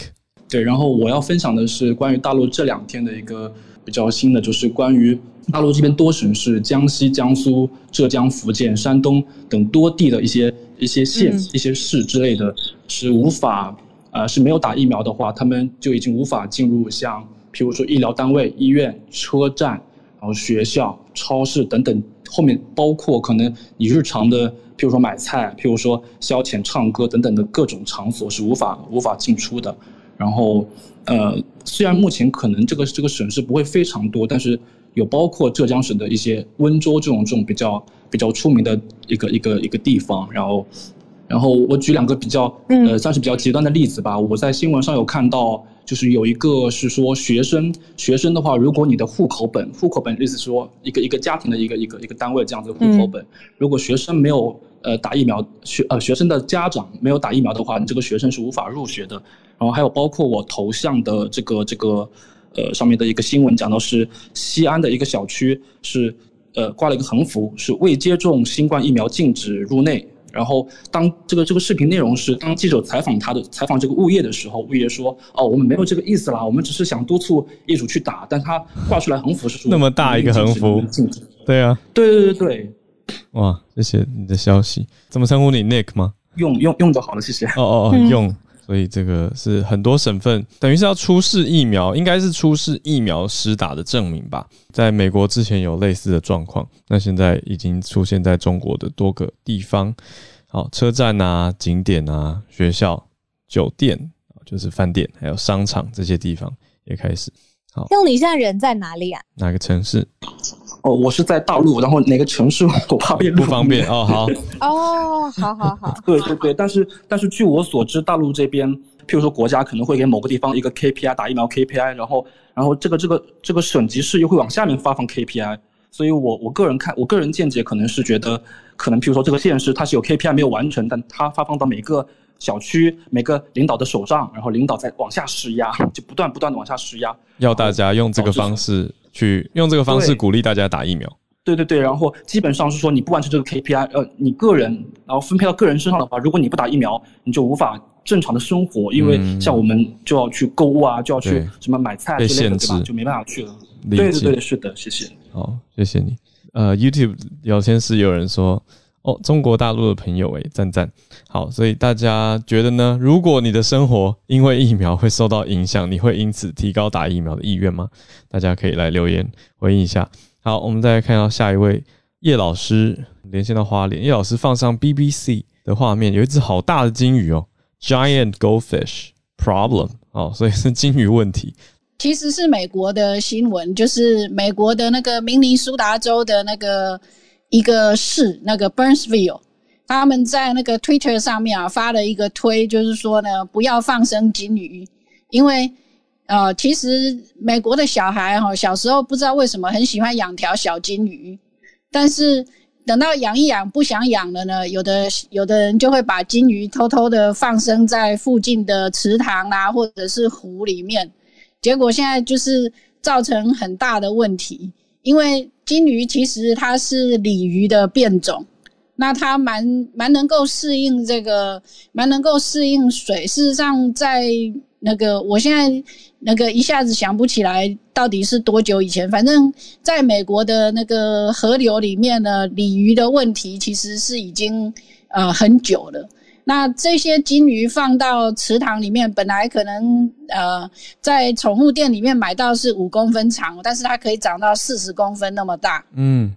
对，然后我要分享的是关于大陆这两天的一个比较新的，就是关于。大陆这边多省市，江西、江苏、浙江、福建、山东等多地的一些一些县、一些市之类的，是无法，呃，是没有打疫苗的话，他们就已经无法进入像，譬如说医疗单位、医院、车站，然后学校、超市等等，后面包括可能你日常的，譬如说买菜、譬如说消遣、唱歌等等的各种场所是无法无法进出的。然后，呃，虽然目前可能这个这个省市不会非常多，但是。有包括浙江省的一些温州这种这种比较比较出名的一个一个一个地方，然后，然后我举两个比较呃算是比较极端的例子吧。我在新闻上有看到，就是有一个是说学生学生的话，如果你的户口本户口本意思说一个一个家庭的一个一个一个单位这样子的户口本，如果学生没有呃打疫苗，学呃学生的家长没有打疫苗的话，你这个学生是无法入学的。然后还有包括我头像的这个这个。呃，上面的一个新闻讲到是西安的一个小区是呃挂了一个横幅，是未接种新冠疫苗禁止入内。然后当这个这个视频内容是当记者采访他的采访这个物业的时候，物业说哦，我们没有这个意思啦，我们只是想督促业主去打。但他挂出来横幅是说那么大一个横幅，禁止对啊，对对对对，哇，谢谢你的消息，怎么称呼你 Nick 吗？用用用就好了，谢谢。哦哦哦，用。所以这个是很多省份等于是要出示疫苗，应该是出示疫苗实打的证明吧。在美国之前有类似的状况，那现在已经出现在中国的多个地方，好车站啊、景点啊、学校、酒店就是饭店，还有商场这些地方也开始。好，用你现在人在哪里啊？哪个城市？哦，我是在大陆，然后哪个城市我怕被不方便哦。好哦，好好好。(laughs) 对对对，但是但是据我所知，大陆这边，譬如说国家可能会给某个地方一个 KPI 打疫苗 KPI，然后然后这个这个这个省级市又会往下面发放 KPI，所以我我个人看，我个人见解可能是觉得，可能譬如说这个县市它是有 KPI 没有完成，但它发放到每个小区每个领导的手上，然后领导再往下施压，就不断不断的往下施压，要大家用这个方式。去用这个方式鼓励大家打疫苗。对对对，然后基本上是说你不完成这个 KPI，呃，你个人然后分配到个人身上的话，如果你不打疫苗，你就无法正常的生活，因为像我们就要去购物啊，就要去什么买菜之类的，对吧？就没办法去了。对对对，是的，谢谢。好，谢谢你。呃，YouTube 聊天室有人说。哦，中国大陆的朋友诶，赞赞，好，所以大家觉得呢？如果你的生活因为疫苗会受到影响，你会因此提高打疫苗的意愿吗？大家可以来留言回应一下。好，我们再来看到下一位叶老师连线到花莲，叶老师放上 BBC 的画面，有一只好大的金鱼哦，Giant Goldfish Problem，哦，所以是金鱼问题。其实是美国的新闻，就是美国的那个明尼苏达州的那个。一个市，那个 Burnsville，他们在那个 Twitter 上面啊发了一个推，就是说呢，不要放生金鱼，因为呃，其实美国的小孩哈，小时候不知道为什么很喜欢养条小金鱼，但是等到养一养不想养了呢，有的有的人就会把金鱼偷偷的放生在附近的池塘啊，或者是湖里面，结果现在就是造成很大的问题，因为金鱼其实它是鲤鱼的变种，那它蛮蛮能够适应这个，蛮能够适应水。事实上，在那个我现在那个一下子想不起来到底是多久以前，反正在美国的那个河流里面呢，鲤鱼的问题其实是已经呃很久了。那这些金鱼放到池塘里面，本来可能呃在宠物店里面买到是五公分长，但是它可以长到四十公分那么大。嗯，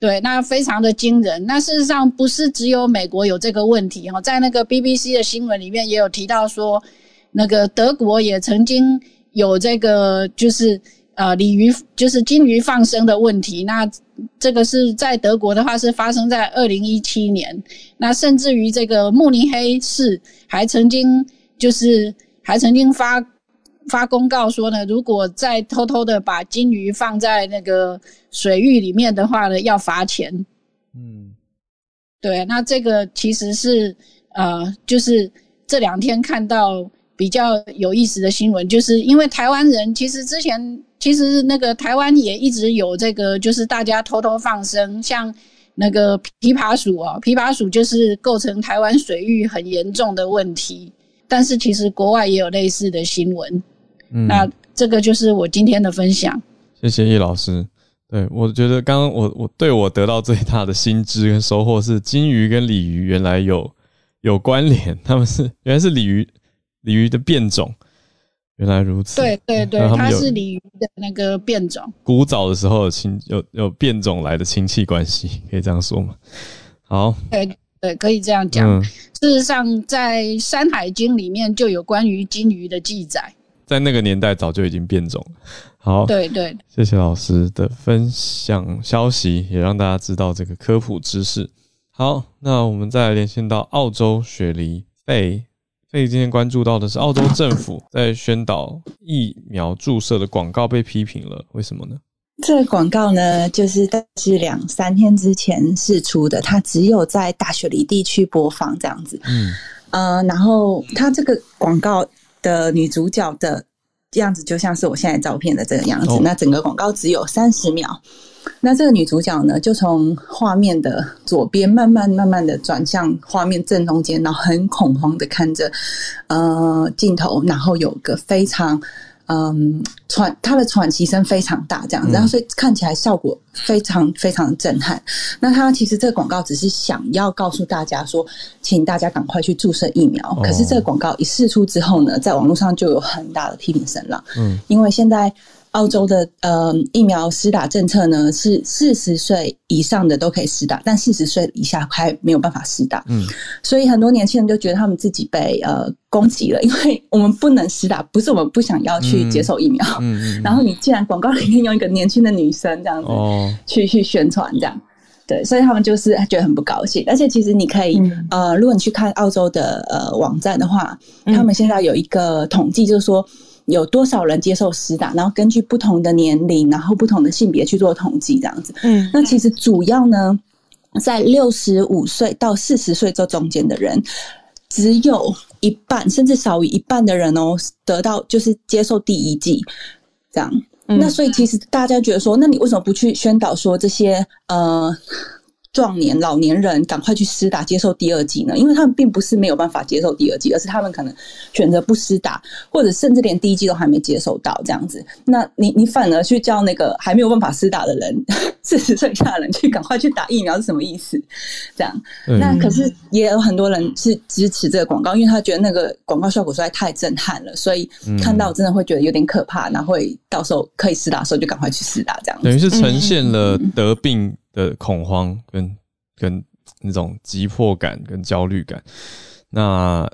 对，那非常的惊人。那事实上不是只有美国有这个问题哈，在那个 BBC 的新闻里面也有提到说。那个德国也曾经有这个，就是呃鲤鱼，就是金鱼放生的问题。那这个是在德国的话，是发生在二零一七年。那甚至于这个慕尼黑市还曾经就是还曾经发发公告说呢，如果再偷偷的把金鱼放在那个水域里面的话呢，要罚钱。嗯，对，那这个其实是呃，就是这两天看到。比较有意思的新闻，就是因为台湾人其实之前其实那个台湾也一直有这个，就是大家偷偷放生，像那个琵琶鼠啊，琵琶鼠就是构成台湾水域很严重的问题。但是其实国外也有类似的新闻。嗯，那这个就是我今天的分享。谢谢易老师。对我觉得刚刚我我对我得到最大的新知跟收获是，金鱼跟鲤鱼原来有有关联，他们是原来是鲤鱼。鲤鱼的变种，原来如此。对对对，它是鲤鱼的那个变种。古早的时候有亲有有变种来的亲戚关系，可以这样说吗？好，对对，可以这样讲。事实上，在《山海经》里面就有关于金鱼的记载。在那个年代早就已经变种了。好，对对，谢谢老师的分享消息，也让大家知道这个科普知识。好，那我们再来连线到澳洲雪梨贝。所以今天关注到的是，澳洲政府在宣导疫苗注射的广告被批评了，为什么呢？这个广告呢，就是是两三天之前试出的，它只有在大雪梨地区播放这样子。嗯，呃，然后它这个广告的女主角的样子，就像是我现在照片的这个样子。那整个广告只有三十秒。那这个女主角呢，就从画面的左边慢慢慢慢的转向画面正中间，然后很恐慌的看着呃镜头，然后有个非常嗯喘，她的喘息声非常大，这样，然后所以看起来效果非常非常震撼。那她其实这个广告只是想要告诉大家说，请大家赶快去注射疫苗。可是这个广告一试出之后呢，在网络上就有很大的批评声浪，嗯，因为现在。澳洲的呃疫苗施打政策呢，是四十岁以上的都可以施打，但四十岁以下还没有办法施打。嗯，所以很多年轻人就觉得他们自己被呃攻击了，(laughs) 因为我们不能施打，不是我们不想要去接受疫苗。嗯嗯。然后你既然广告里面用一个年轻的女生这样子去去宣传，这样对，所以他们就是觉得很不高兴。而且其实你可以呃，如果你去看澳洲的呃网站的话，他们现在有一个统计，就是说。有多少人接受施打？然后根据不同的年龄，然后不同的性别去做统计，这样子。嗯，那其实主要呢，在六十五岁到四十岁这中间的人，只有一半甚至少于一半的人哦，得到就是接受第一剂，这样。那所以其实大家觉得说，那你为什么不去宣导说这些呃？壮年、老年人赶快去施打，接受第二剂呢？因为他们并不是没有办法接受第二剂，而是他们可能选择不施打，或者甚至连第一剂都还没接受到这样子。那你你反而去叫那个还没有办法施打的人，(laughs) 四十岁以下的人去赶快去打疫苗是什么意思？这样，那可是也有很多人是支持这个广告，因为他觉得那个广告效果实在太震撼了，所以看到真的会觉得有点可怕，然后会到时候可以施打的时候就赶快去施打，这样等于是呈现了得病。的恐慌跟跟那种急迫感跟焦虑感，那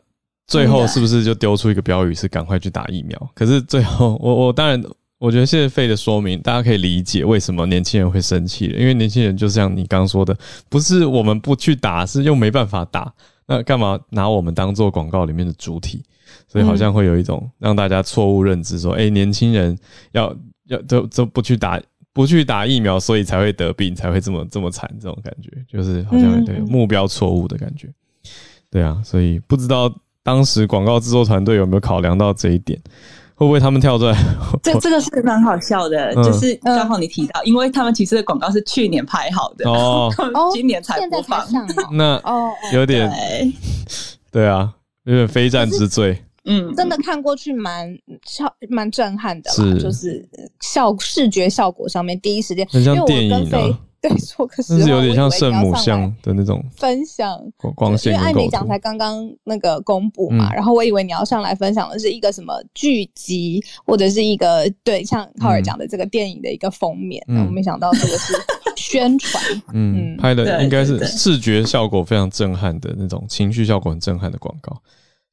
最后是不是就丢出一个标语是赶快去打疫苗？可是最后，我我当然我觉得谢谢费的说明，大家可以理解为什么年轻人会生气因为年轻人就像你刚刚说的，不是我们不去打，是又没办法打，那干嘛拿我们当做广告里面的主体？所以好像会有一种让大家错误认知，说哎，年轻人要要都都不去打。不去打疫苗，所以才会得病，才会这么这么惨，这种感觉就是好像对目标错误的感觉。对啊，所以不知道当时广告制作团队有没有考量到这一点，会不会他们跳出来？(laughs) 这这个是蛮好笑的，就是刚好你提到，因为他们其实广告是去年拍好的，哦，(laughs) 今年才播放，那哦有点 (laughs) 对啊，有点非战之罪。嗯，真的看过去蛮效蛮震撼的，是就是效视觉效果上面第一时间很像电影啊。(laughs) 对，说可是有点像圣母像的那种分享光线。因为艾米奖才刚刚那个公布嘛，然后我以为你要上来分享的是一个什么剧集，或者是一个对像浩尔讲的这个电影的一个封面，我没想到这个是宣传。(laughs) 嗯，拍的应该是视觉效果非常震撼的那种，情绪效果很震撼的广告。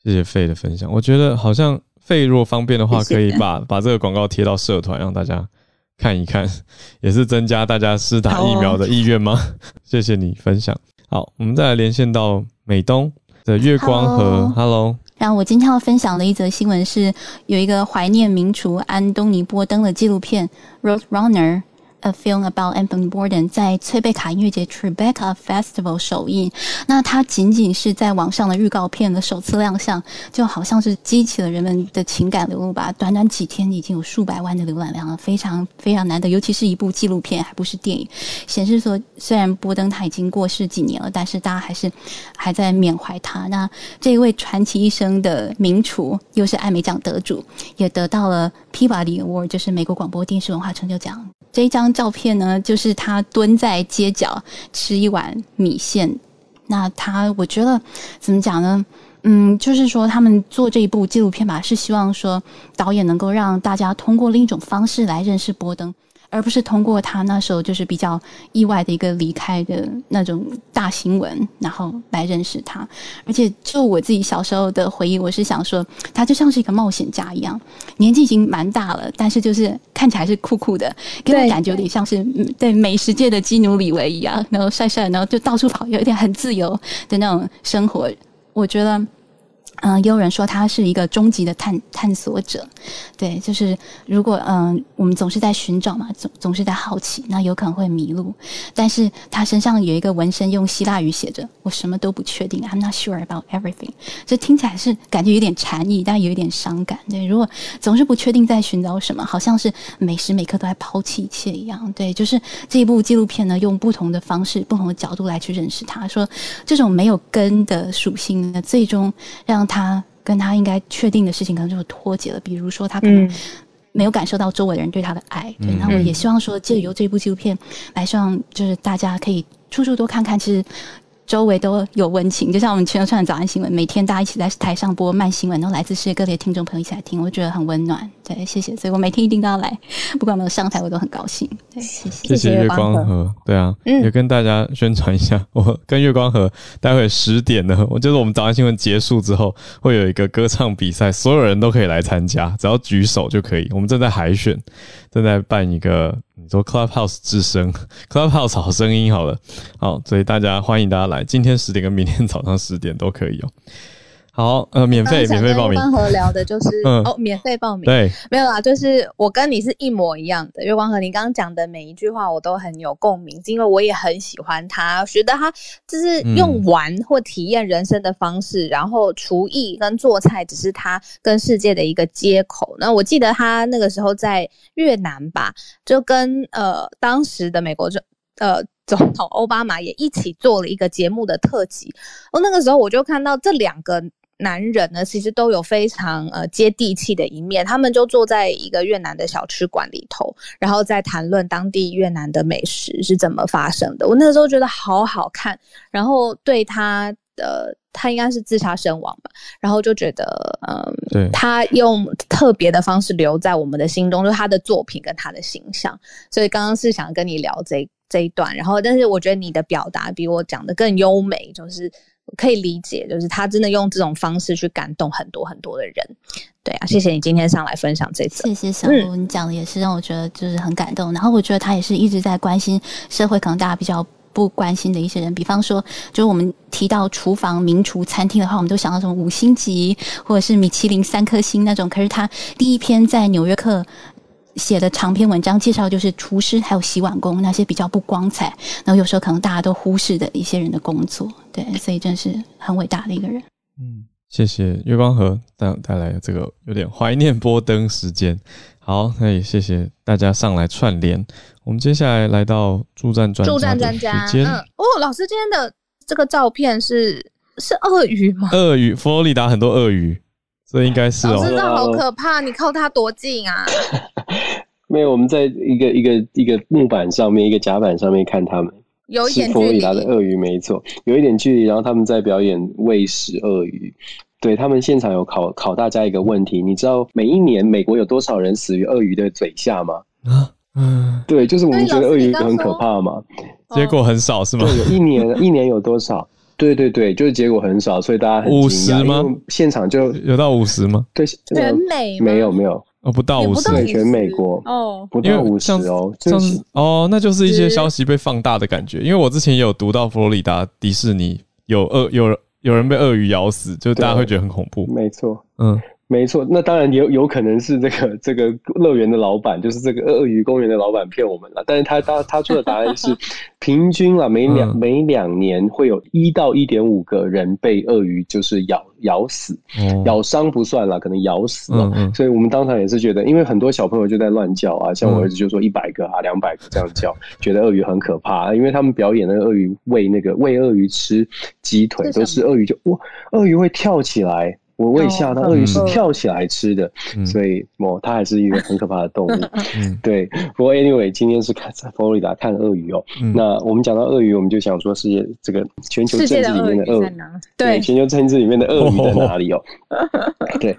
谢谢费的分享，我觉得好像费如果方便的话，可以把把这个广告贴到社团，让大家。看一看，也是增加大家施打疫苗的意愿吗？(laughs) 谢谢你分享。好，我们再来连线到美东的月光河。Hello。然后我今天要分享的一则新闻是，有一个怀念名厨安东尼波登的纪录片《Road Runner》。A film about Anthony Borden 在崔贝卡音乐节 Tribeca Festival 首映。那它仅仅是在网上的预告片的首次亮相，就好像是激起了人们的情感流露吧。短短几天已经有数百万的浏览量了，非常非常难得。尤其是一部纪录片，还不是电影，显示说虽然波登他已经过世几年了，但是大家还是还在缅怀他。那这一位传奇一生的名厨，又是艾美奖得主，也得到了 Peabody Award，就是美国广播电视文化成就奖。这一张照片呢，就是他蹲在街角吃一碗米线。那他，我觉得怎么讲呢？嗯，就是说他们做这一部纪录片吧，是希望说导演能够让大家通过另一种方式来认识波登。而不是通过他那时候就是比较意外的一个离开的那种大新闻，然后来认识他。而且就我自己小时候的回忆，我是想说，他就像是一个冒险家一样，年纪已经蛮大了，但是就是看起来是酷酷的，给我感觉有点像是对美食界的基努里维一样，然后帅帅，然后就到处跑，有一点很自由的那种生活。我觉得。嗯，也有人说他是一个终极的探探索者，对，就是如果嗯，我们总是在寻找嘛，总总是在好奇，那有可能会迷路。但是他身上有一个纹身，用希腊语写着“我什么都不确定 ”，I'm not sure about everything。这听起来是感觉有点禅意，但有一点伤感。对，如果总是不确定在寻找什么，好像是每时每刻都在抛弃一切一样。对，就是这一部纪录片呢，用不同的方式、不同的角度来去认识他，说这种没有根的属性呢，最终让。他跟他应该确定的事情，可能就是脱节了。比如说，他可能没有感受到周围的人对他的爱。对，那我也希望说，借由这部纪录片，来希望就是大家可以处处多看看。其实。周围都有温情，就像我们全球串的早安新闻，每天大家一起在台上播慢新闻，然后来自世界各地的听众朋友一起来听，我觉得很温暖。对，谢谢，所以我每天一定都要来，(laughs) 不管有没有上台，我都很高兴。对，谢谢。谢谢月光河，对啊，也跟大家宣传一下，我跟月光河待会十点呢，我就是我们早安新闻结束之后会有一个歌唱比赛，所有人都可以来参加，只要举手就可以。我们正在海选，正在办一个。你说 Clubhouse 之声，(laughs) Clubhouse 好声音好了，好，所以大家欢迎大家来，今天十点跟明天早上十点都可以哦。好，呃，免费免费报名。月光河聊的就是哦，免费报名。对，没有啦，就是我跟你是一模一样的。月光河，你刚刚讲的每一句话我都很有共鸣，因为我也很喜欢他，觉得他就是用玩或体验人生的方式，然后厨艺跟做菜只是他跟世界的一个接口。那我记得他那个时候在越南吧，就跟呃当时的美国总呃总统奥巴马也一起做了一个节目的特辑。哦，那个时候我就看到这两个。男人呢，其实都有非常呃接地气的一面。他们就坐在一个越南的小吃馆里头，然后在谈论当地越南的美食是怎么发生的。我那个时候觉得好好看，然后对他的他应该是自杀身亡吧，然后就觉得嗯，他用特别的方式留在我们的心中，就是他的作品跟他的形象。所以刚刚是想跟你聊这这一段，然后但是我觉得你的表达比我讲的更优美，就是。可以理解，就是他真的用这种方式去感动很多很多的人。对啊，谢谢你今天上来分享这次。谢谢小卢，你讲的也是让我觉得就是很感动。然后我觉得他也是一直在关心社会可能大家比较不关心的一些人，比方说，就是我们提到厨房名厨餐厅的话，我们都想到什么五星级或者是米其林三颗星那种。可是他第一篇在《纽约客》写的长篇文章，介绍就是厨师还有洗碗工那些比较不光彩，然后有时候可能大家都忽视的一些人的工作。对，所以真是很伟大的一个人。嗯，谢谢月光河带带来这个有点怀念波登时间。好，那也谢谢大家上来串联。我们接下来来到助战专助战专家，嗯，哦，老师今天的这个照片是是鳄鱼吗？(laughs) 鳄鱼，佛罗里达很多鳄鱼，这应该是哦。老师，这好可怕！你靠它多近啊？(laughs) 没有，我们在一个一个一个木板上面，一个甲板上面看他们，有一点距离的鳄鱼，没错，有一点距离。然后他们在表演喂食鳄鱼。对他们现场有考考大家一个问题，你知道每一年美国有多少人死于鳄鱼的嘴下吗？啊，嗯，对，就是我们觉得鳄鱼很可怕嘛，结果很少是吗？对，有一年一年有多少？对对对，就是结果很少，所以大家五十吗？现场就有到五十吗？对，人美没有没有哦，不到五十，全美国哦，不到五十哦，就是哦，那就是一些消息被放大的感觉，因为我之前也有读到佛罗里达迪士尼有鳄有。有人被鳄鱼咬死，就大家会觉得很恐怖。没错，嗯。没错，那当然有有可能是这个这个乐园的老板，就是这个鳄鱼公园的老板骗我们了。但是他他他出的答案是，(laughs) 平均啊，每两每两年会有一到一点五个人被鳄鱼就是咬咬死，咬伤不算了，可能咬死了。所以我们当场也是觉得，因为很多小朋友就在乱叫啊，像我儿子就说一百个啊两百个这样叫，觉得鳄鱼很可怕，因为他们表演那个鳄鱼喂那个喂鳄鱼吃鸡腿，都是鳄鱼就哇，鳄鱼会跳起来。我喂吓到鳄鱼是跳起来吃的，所以哦，它还是一个很可怕的动物。(laughs) (laughs) 对，不过 anyway，今天是看在佛罗里达看鳄鱼哦。那我们讲到鳄鱼，我们就想说世界这个全球政治里面的鳄鱼，对，全球政治里面的鳄鱼在哪里哦？(laughs) 对。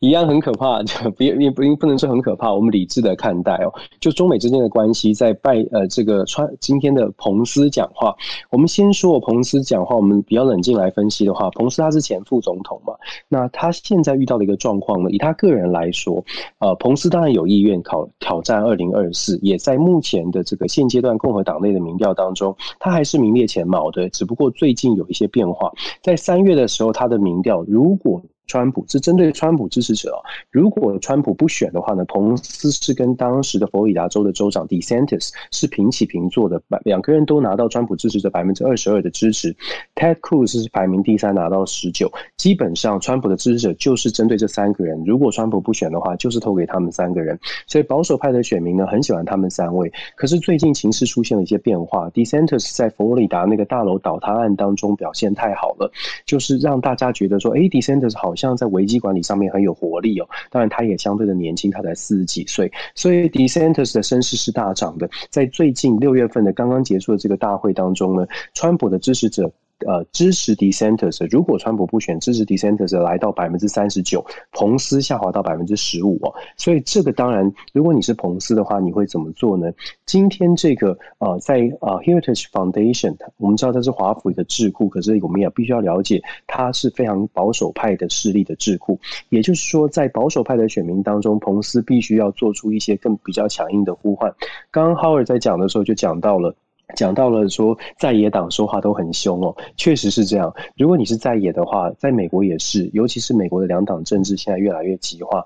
一样很可怕，(laughs) 就别也不不能说很可怕。我们理智的看待哦，就中美之间的关系，在拜呃这个川今天的彭斯讲话，我们先说彭斯讲话，我们比较冷静来分析的话，彭斯他是前副总统嘛，那他现在遇到的一个状况呢，以他个人来说，呃，彭斯当然有意愿考挑战二零二四，也在目前的这个现阶段共和党内的民调当中，他还是名列前茅的，只不过最近有一些变化，在三月的时候，他的民调如果。川普是针对川普支持者如果川普不选的话呢，彭斯是跟当时的佛罗里达州的州长 DeSantis 是平起平坐的，两个人都拿到川普支持者百分之二十二的支持。Ted Cruz 是排名第三，拿到十九。基本上，川普的支持者就是针对这三个人。如果川普不选的话，就是投给他们三个人。所以保守派的选民呢，很喜欢他们三位。可是最近情势出现了一些变化，DeSantis 在佛罗里达那个大楼倒塌案当中表现太好了，就是让大家觉得说，哎，DeSantis 好。好像在危机管理上面很有活力哦，当然他也相对的年轻，他才四十几岁，所以 DeSantis 的声势是大涨的。在最近六月份的刚刚结束的这个大会当中呢，川普的支持者。呃，支持 d e s e n t e r s 如果川普不选，支持 d e s e n t e r s 来到百分之三十九，彭斯下滑到百分之十五哦。所以这个当然，如果你是彭斯的话，你会怎么做呢？今天这个呃，在呃 Heritage Foundation，我们知道它是华府一个智库，可是我们也必须要了解，它是非常保守派的势力的智库。也就是说，在保守派的选民当中，彭斯必须要做出一些更比较强硬的呼唤。刚刚 Howard 在讲的时候就讲到了。讲到了说在野党说话都很凶哦，确实是这样。如果你是在野的话，在美国也是，尤其是美国的两党政治现在越来越极化。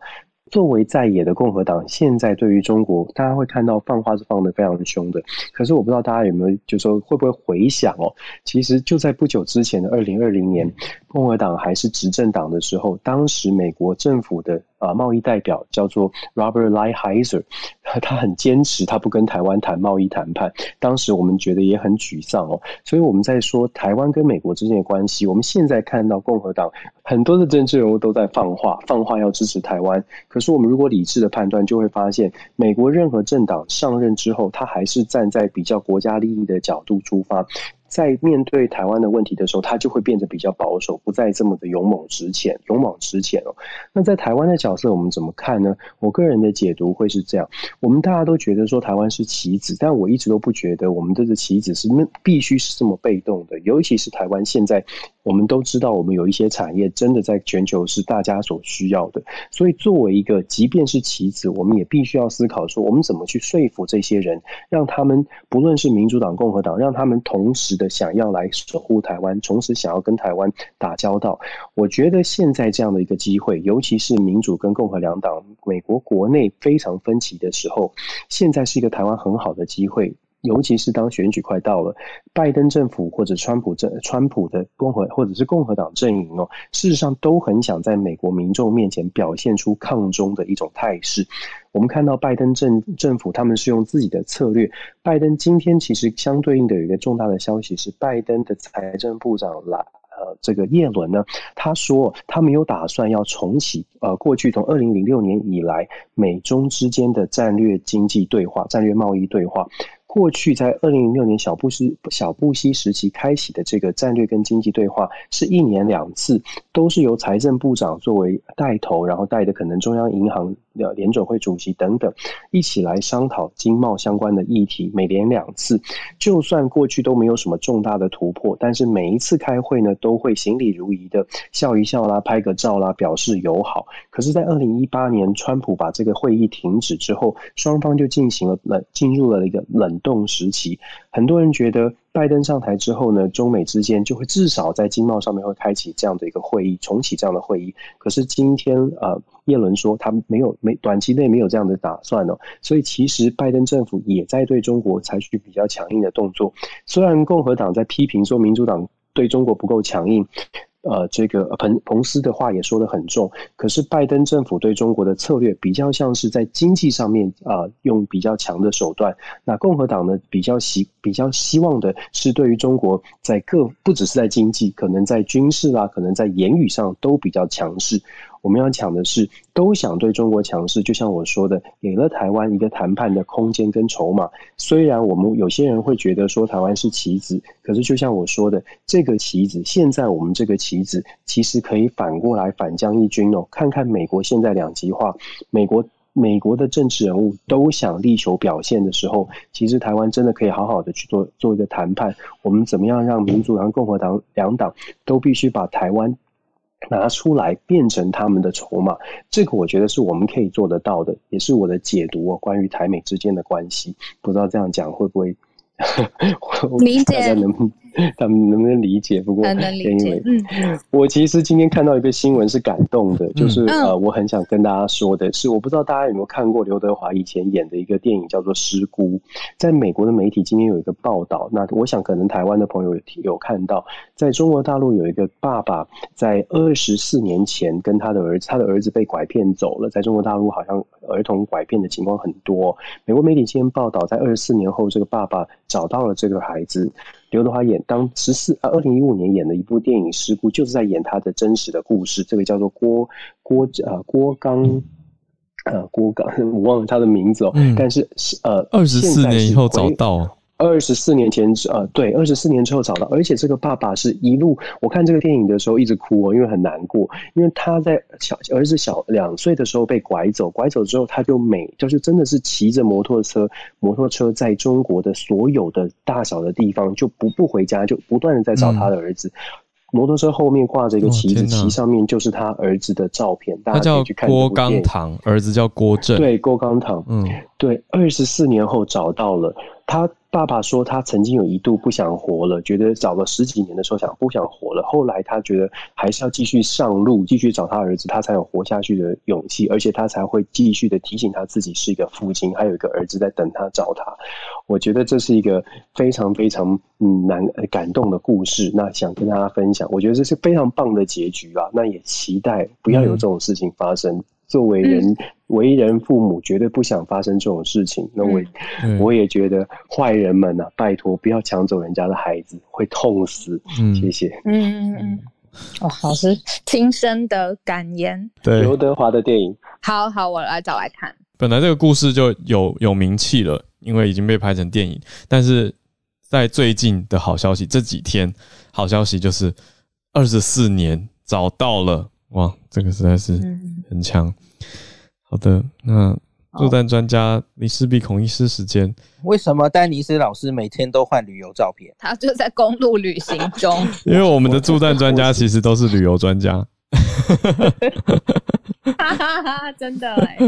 作为在野的共和党，现在对于中国，大家会看到放话是放的非常凶的。可是我不知道大家有没有，就说会不会回想哦？其实就在不久之前的二零二零年，共和党还是执政党的时候，当时美国政府的。啊，贸易代表叫做 Robert Lighthizer，(laughs) 他很坚持，他不跟台湾谈贸易谈判。当时我们觉得也很沮丧哦，所以我们在说台湾跟美国之间的关系。我们现在看到共和党很多的政治人物都在放话，放话要支持台湾。可是我们如果理智的判断，就会发现，美国任何政党上任之后，他还是站在比较国家利益的角度出发。在面对台湾的问题的时候，他就会变得比较保守，不再这么的勇猛直前、勇猛直前哦。那在台湾的角色，我们怎么看呢？我个人的解读会是这样：我们大家都觉得说台湾是棋子，但我一直都不觉得我们这个棋子是必须是这么被动的。尤其是台湾现在，我们都知道，我们有一些产业真的在全球是大家所需要的。所以，作为一个即便是棋子，我们也必须要思考说，我们怎么去说服这些人，让他们不论是民主党、共和党，让他们同时。的想要来守护台湾，同时想要跟台湾打交道。我觉得现在这样的一个机会，尤其是民主跟共和两党，美国国内非常分歧的时候，现在是一个台湾很好的机会。尤其是当选举快到了，拜登政府或者川普政川普的共和或者是共和党阵营哦，事实上都很想在美国民众面前表现出抗中的一种态势。我们看到拜登政政府他们是用自己的策略。拜登今天其实相对应的有一个重大的消息是，拜登的财政部长来呃这个耶伦呢，他说他没有打算要重启呃过去从二零零六年以来美中之间的战略经济对话、战略贸易对话。过去在二零零六年小布什小布希时期开启的这个战略跟经济对话，是一年两次，都是由财政部长作为带头，然后带的可能中央银行。联准会主席等等一起来商讨经贸相关的议题，每年两次，就算过去都没有什么重大的突破，但是每一次开会呢，都会行礼如仪的笑一笑啦，拍个照啦，表示友好。可是，在二零一八年，川普把这个会议停止之后，双方就进行了冷进入了一个冷冻时期。很多人觉得。拜登上台之后呢，中美之间就会至少在经贸上面会开启这样的一个会议，重启这样的会议。可是今天啊，耶伦说他没有没短期内没有这样的打算哦，所以其实拜登政府也在对中国采取比较强硬的动作。虽然共和党在批评说民主党对中国不够强硬。呃，这个彭彭斯的话也说得很重，可是拜登政府对中国的策略比较像是在经济上面啊，用比较强的手段。那共和党呢，比较希比较希望的是对于中国在各不只是在经济，可能在军事啊，可能在言语上都比较强势。我们要抢的是，都想对中国强势，就像我说的，给了台湾一个谈判的空间跟筹码。虽然我们有些人会觉得说台湾是棋子，可是就像我说的，这个棋子现在我们这个棋子其实可以反过来反将一军哦。看看美国现在两极化，美国美国的政治人物都想力求表现的时候，其实台湾真的可以好好的去做做一个谈判。我们怎么样让民主党、共和党两党都必须把台湾。拿出来变成他们的筹码，这个我觉得是我们可以做得到的，也是我的解读哦。关于台美之间的关系，不知道这样讲会不会 (laughs) 理解？(laughs) 他们能不能理解？不过能理解。嗯，我其实今天看到一个新闻是感动的，就是呃，我很想跟大家说的是，我不知道大家有没有看过刘德华以前演的一个电影叫做《失孤》。在美国的媒体今天有一个报道，那我想可能台湾的朋友有看到，在中国大陆有一个爸爸在二十四年前跟他的儿子，他的儿子被拐骗走了。在中国大陆好像儿童拐骗的情况很多。美国媒体今天报道，在二十四年后，这个爸爸找到了这个孩子。刘德华演当十四啊，二零一五年演的一部电影《事故》，就是在演他的真实的故事。这个叫做郭郭呃郭刚，呃郭刚，(laughs) 我忘了他的名字哦。但是是呃，二十四年以后找到。二十四年前，呃，对，二十四年之后找到，而且这个爸爸是一路，我看这个电影的时候一直哭哦，因为很难过，因为他在小儿子小两岁的时候被拐走，拐走之后他就每就是真的是骑着摩托车，摩托车在中国的所有的大小的地方就不不回家，就不断的在找他的儿子，摩托车后面挂着一个旗子，旗上面就是他儿子的照片，大家可以去看郭刚堂，儿子叫郭正，对，郭刚堂，嗯，对，二十四年后找到了他。爸爸说，他曾经有一度不想活了，觉得找了十几年的时候想不想活了。后来他觉得还是要继续上路，继续找他儿子，他才有活下去的勇气，而且他才会继续的提醒他自己是一个父亲，还有一个儿子在等他找他。我觉得这是一个非常非常嗯难感动的故事，那想跟大家分享。我觉得这是非常棒的结局啊！那也期待不要有这种事情发生。作为人为人父母，绝对不想发生这种事情。那我我也觉得坏人们呢，拜托不要抢走人家的孩子，会痛死。谢谢。嗯嗯嗯。哦，老师亲身的感言。对，刘德华的电影。好好，我来找来看。本来这个故事就有有名气了，因为已经被拍成电影。但是在最近的好消息，这几天好消息就是二十四年找到了。哇，这个实在是很强。好的，那助战专家李世璧孔医师时间。为什么丹尼斯老师每天都换旅游照片？他就在公路旅行中。(laughs) 因为我们的助战专家其实都是旅游专家。哈哈哈！真的哎。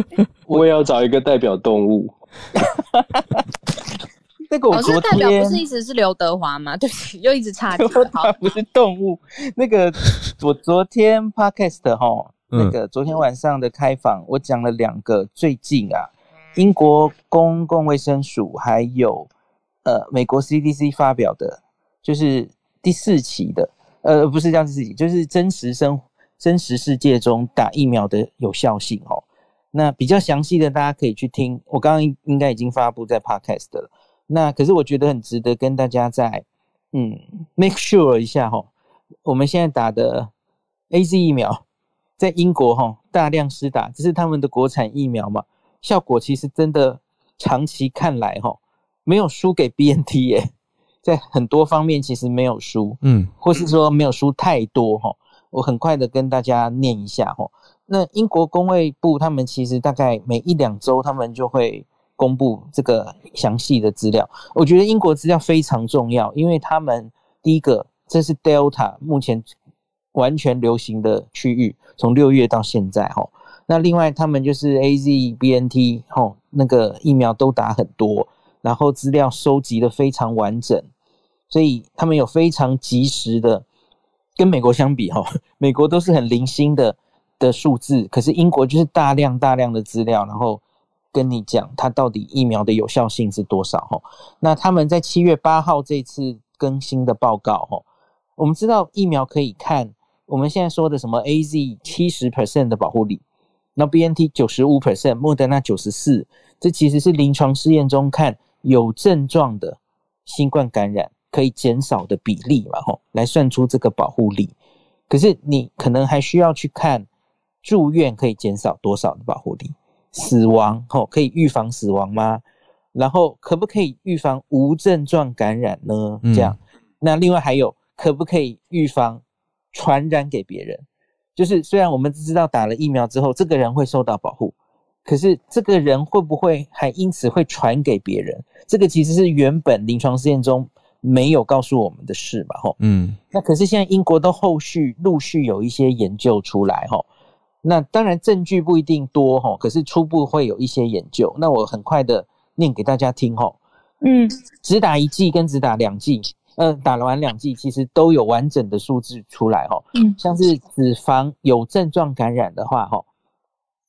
我也要找一个代表动物。(laughs) 那个我昨代表不是一直是刘德华吗？(laughs) 对不起，(laughs) 又一直岔题。好它，不是动物。那个 (laughs) 我昨天 podcast 哈，嗯那个昨天晚上的开访，我讲了两个最近啊，英国公共卫生署还有呃美国 CDC 发表的，就是第四期的，呃不是这样第四期，就是真实生真实世界中打疫苗的有效性哦。那比较详细的，大家可以去听，我刚刚应该已经发布在 podcast 了。那可是我觉得很值得跟大家在嗯 make sure 一下哈，我们现在打的 A Z 疫苗在英国哈大量施打，这是他们的国产疫苗嘛，效果其实真的长期看来哈没有输给 B N T 耶，在很多方面其实没有输，嗯或是说没有输太多哈。我很快的跟大家念一下哈。那英国工卫部他们其实大概每一两周他们就会公布这个详细的资料。我觉得英国资料非常重要，因为他们第一个这是 Delta 目前完全流行的区域，从六月到现在哈。那另外他们就是 A Z B N T 哈那个疫苗都打很多，然后资料收集的非常完整，所以他们有非常及时的。跟美国相比，哈，美国都是很零星的的数字，可是英国就是大量大量的资料，然后跟你讲它到底疫苗的有效性是多少，哈。那他们在七月八号这次更新的报告，哈，我们知道疫苗可以看我们现在说的什么 A Z 七十 percent 的保护力，那 B N T 九十五 percent，莫德纳九十四，这其实是临床试验中看有症状的新冠感染。可以减少的比例嘛，吼，来算出这个保护力。可是你可能还需要去看住院可以减少多少的保护力，死亡吼可以预防死亡吗？然后可不可以预防无症状感染呢？这样，那另外还有可不可以预防传染给别人？就是虽然我们知道打了疫苗之后，这个人会受到保护，可是这个人会不会还因此会传给别人？这个其实是原本临床试验中。没有告诉我们的事嘛，吼，嗯，那可是现在英国都后续陆续有一些研究出来，吼，那当然证据不一定多，哈，可是初步会有一些研究，那我很快的念给大家听，哈，嗯，只打一剂跟只打两剂，呃，打了完两剂其实都有完整的数字出来，哈，嗯，像是脂肪有症状感染的话，哈，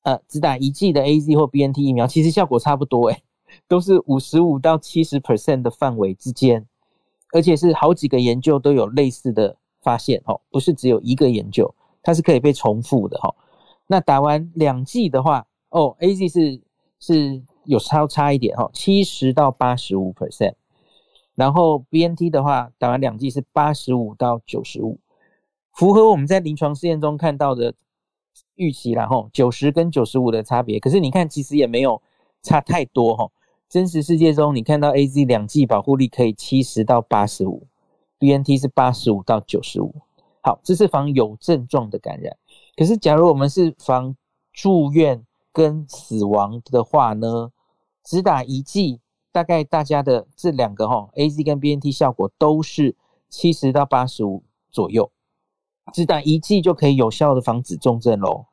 呃，只打一剂的 A Z 或 B N T 疫苗，其实效果差不多，诶，都是五十五到七十 percent 的范围之间。而且是好几个研究都有类似的发现，哈，不是只有一个研究，它是可以被重复的，哈。那打完两剂的话，哦，A Z 是是有稍差一点，哈，七十到八十五 percent，然后 B N T 的话，打完两剂是八十五到九十五，符合我们在临床试验中看到的预期，然后九十跟九十五的差别。可是你看，其实也没有差太多，哈。真实世界中，你看到 A Z 两剂保护力可以七十到八十五，B N T 是八十五到九十五。好，这是防有症状的感染。可是，假如我们是防住院跟死亡的话呢？只打一剂，大概大家的这两个哈，A Z 跟 B N T 效果都是七十到八十五左右。只打一剂就可以有效的防止重症喽。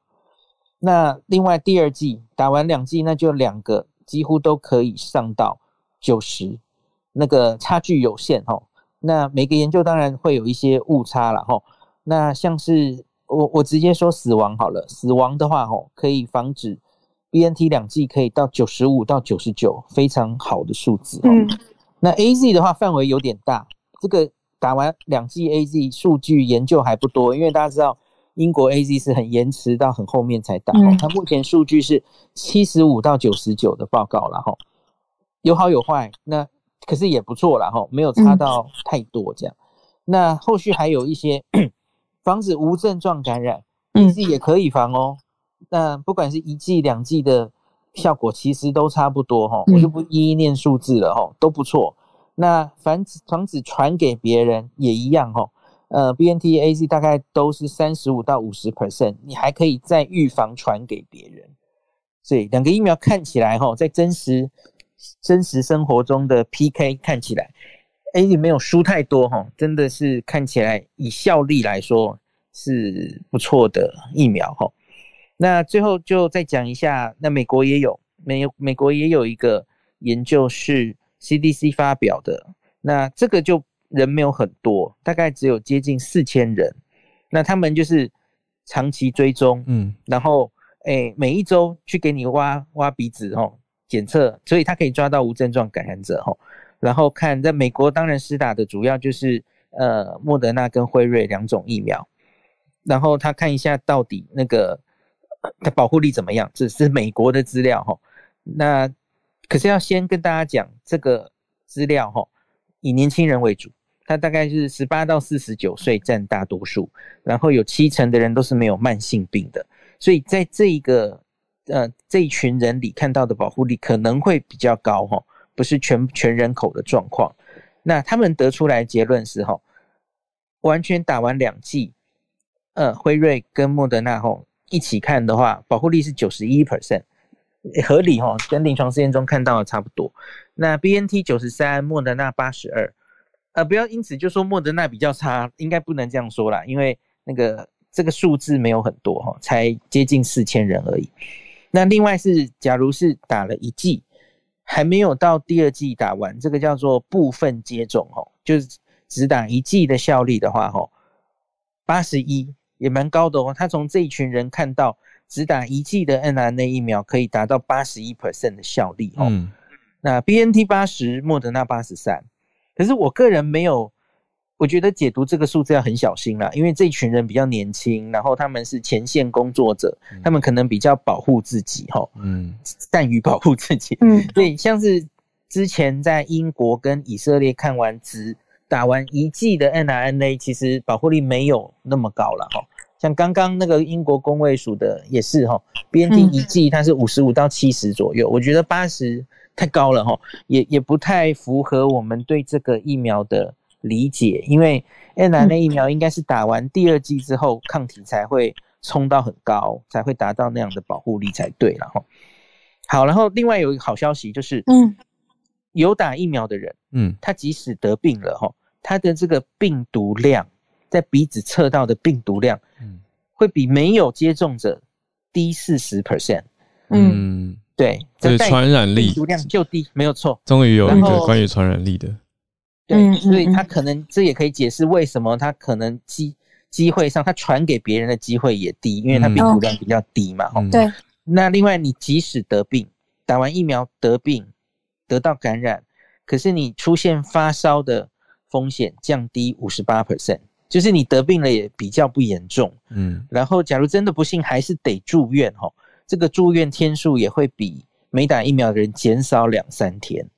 那另外第二剂打完两剂，那就两个。几乎都可以上到九十，那个差距有限哈。那每个研究当然会有一些误差了哈。那像是我我直接说死亡好了，死亡的话哈，可以防止 B N T 两剂可以到九十五到九十九，非常好的数字。嗯。那 A Z 的话范围有点大，这个打完两剂 A Z 数据研究还不多，因为大家知道。英国 A Z 是很延迟到很后面才打，它目前数据是七十五到九十九的报告了哈，有好有坏，那可是也不错了哈，没有差到太多这样。那后续还有一些防止无症状感染一剂也可以防哦。那不管是一剂两剂的效果，其实都差不多哈，我就不一一念数字了哈，都不错。那防止防止传给别人也一样哈。呃，B N T A Z 大概都是三十五到五十 percent，你还可以再预防传给别人。所以两个疫苗看起来哈，在真实真实生活中的 P K 看起来 Z 没有输太多哈，真的是看起来以效力来说是不错的疫苗哈。那最后就再讲一下，那美国也有美美国也有一个研究是 CDC 发表的。那这个就人没有很多，大概只有接近四千人。那他们就是长期追踪，嗯，然后诶每一周去给你挖挖鼻子哦，检测，所以他可以抓到无症状感染者哦。然后看在美国，当然施打的主要就是呃莫德纳跟辉瑞两种疫苗。然后他看一下到底那个的保护力怎么样，这是美国的资料哈。那可是要先跟大家讲这个资料哈，以年轻人为主，他大概是十八到四十九岁占大多数，然后有七成的人都是没有慢性病的，所以在这一个呃这一群人里看到的保护力可能会比较高哈，不是全全人口的状况。那他们得出来结论是哈，完全打完两剂。呃，辉瑞跟莫德纳吼一起看的话，保护力是九十一 percent，合理吼，跟临床试验中看到的差不多。那 B N T 九十三，莫德纳八十二，呃，不要因此就说莫德纳比较差，应该不能这样说啦，因为那个这个数字没有很多哈，才接近四千人而已。那另外是，假如是打了一剂，还没有到第二季打完，这个叫做部分接种哦，就是只打一剂的效力的话哦，八十一。也蛮高的哦，他从这一群人看到只打一剂的 n r n a 疫苗可以达到八十一 percent 的效力哦。那 BNT 八十，莫德纳八十三，可是我个人没有，我觉得解读这个数字要很小心啦，因为这一群人比较年轻，然后他们是前线工作者，他们可能比较保护自己哈，嗯，善于保护自己，嗯，对，像是之前在英国跟以色列看完只打完一剂的 n r n a 其实保护力没有那么高了哈。像刚刚那个英国工卫署的也是哈，BNT 一剂它是五十五到七十左右，我觉得八十太高了哈，也也不太符合我们对这个疫苗的理解，因为 n r n a 疫苗应该是打完第二剂之后抗体才会冲到很高，才会达到那样的保护力才对然后。好，然后另外有一个好消息就是，嗯，有打疫苗的人，嗯，他即使得病了哈，他的这个病毒量。在鼻子测到的病毒量，嗯，会比没有接种者低四十 percent。嗯，对，这传染力病毒量就低，没有错。终于有一个关于传染力的，对，所以他可能这也可以解释为什么他可能机机会上他传给别人的机会也低，因为他病毒量比较低嘛。对。那另外，你即使得病，打完疫苗得病，得到感染，可是你出现发烧的风险降低五十八 percent。就是你得病了也比较不严重，嗯，然后假如真的不幸还是得住院哈，这个住院天数也会比没打疫苗的人减少两三天，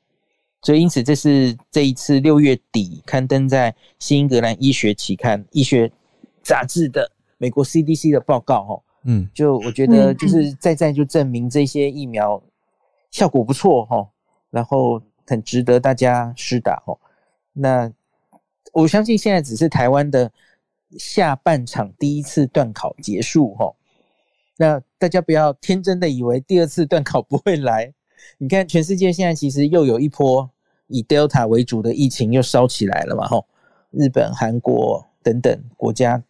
所以因此这是这一次六月底刊登在《新英格兰医学期刊》医学杂志的美国 CDC 的报告哈，嗯，就我觉得就是再再就证明这些疫苗效果不错哈，然后很值得大家施打哈，那。我相信现在只是台湾的下半场第一次断考结束哈，那大家不要天真的以为第二次断考不会来。你看，全世界现在其实又有一波以 Delta 为主的疫情又烧起来了嘛吼，日本、韩国等等国家，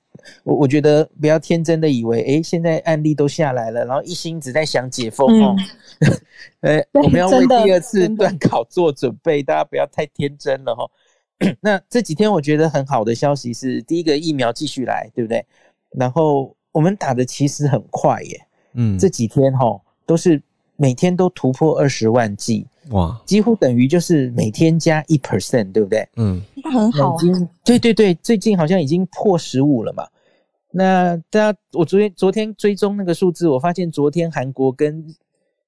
我我觉得不要天真的以为，哎，现在案例都下来了，然后一心只在想解封哦，(laughs) 呃，我们要为第二次断考做准备，大家不要太天真了哈。那这几天我觉得很好的消息是，第一个疫苗继续来，对不对？然后我们打的其实很快耶，嗯，这几天哈都是每天都突破二十万剂，哇，几乎等于就是每天加一 percent，对不对？嗯，那很好。对对对，最近好像已经破十五了嘛。那大家，我昨天昨天追踪那个数字，我发现昨天韩国跟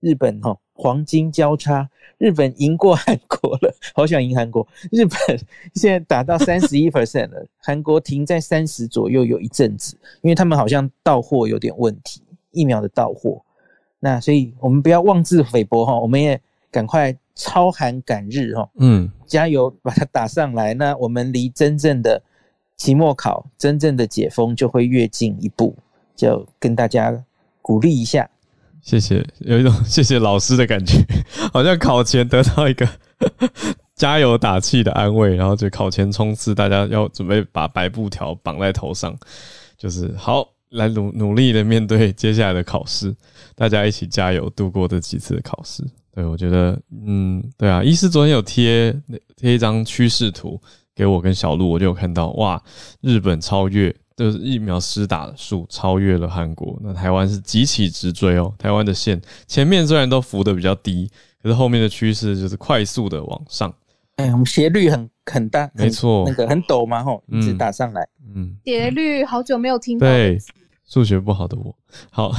日本哈。黄金交叉，日本赢过韩国了，好想赢韩国。日本现在打到三十一 percent 了，(laughs) 韩国停在三十左右有一阵子，因为他们好像到货有点问题，疫苗的到货。那所以我们不要妄自菲薄哈，我们也赶快超韩赶日哈，嗯，加油把它打上来。那我们离真正的期末考、真正的解封就会越近一步，就跟大家鼓励一下。谢谢，有一种 (laughs) 谢谢老师的感觉，好像考前得到一个 (laughs) 加油打气的安慰，然后就考前冲刺，大家要准备把白布条绑在头上，就是好来努努力的面对接下来的考试，大家一起加油度过这几次的考试。对，我觉得，嗯，对啊，医师昨天有贴贴一张趋势图给我跟小鹿，我就有看到，哇，日本超越，就是疫苗施打的数超越了韩国，那台湾是急起直追哦。台湾的线前面虽然都浮的比较低，可是后面的趋势就是快速的往上。哎，我们斜率很很大，没错，那个很陡嘛，吼，一直打上来。嗯，斜率好久没有听到。对，数学不好的我，好，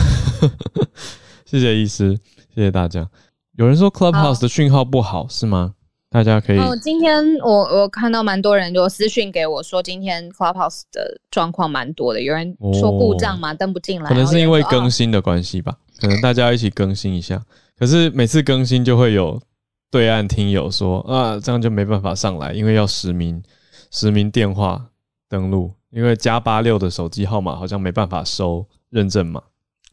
(laughs) 谢谢医师，谢谢大家。有人说 Clubhouse 的讯号不好是吗？大家可以。哦，今天我我看到蛮多人就私讯给我说，今天 Clubhouse 的状况蛮多的。有人说故障嘛，登不进来。可能是因为更新的关系吧，可能大家一起更新一下。可是每次更新就会有对岸听友说啊，这样就没办法上来，因为要实名实名电话登录，因为加八六的手机号码好像没办法收认证码。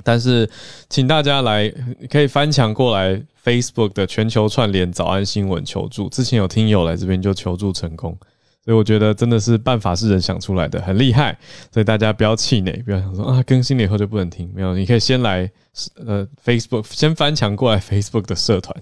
但是，请大家来可以翻墙过来。Facebook 的全球串联早安新闻求助，之前有听友来这边就求助成功，所以我觉得真的是办法是人想出来的，很厉害。所以大家不要气馁，不要想说啊更新了以后就不能听，没有，你可以先来呃 Facebook 先翻墙过来 Facebook 的社团，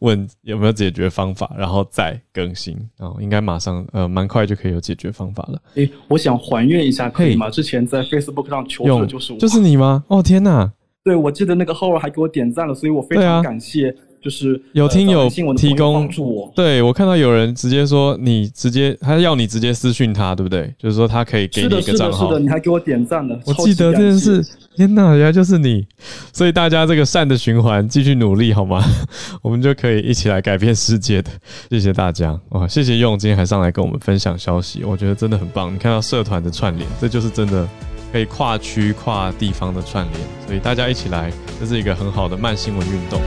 问有没有解决方法，然后再更新，然后应该马上呃蛮快就可以有解决方法了。诶，我想还原一下，可以吗？之前在 Facebook 上求助的就是我，就是你吗？哦天哪！对，我记得那个浩儿还给我点赞了，所以我非常感谢。就是有听友提供助我，对我看到有人直接说你直接，他要你直接私讯他，对不对？就是说他可以给你一个账号，是的，你还给我点赞了，我记得这件事。天哪，原来就是你！所以大家这个善的循环继续努力好吗？(laughs) 我们就可以一起来改变世界的。谢谢大家哇！谢谢用今天还上来跟我们分享消息，我觉得真的很棒。你看到社团的串联，这就是真的。可以跨区跨地方的串联，所以大家一起来，这是一个很好的慢新闻运动。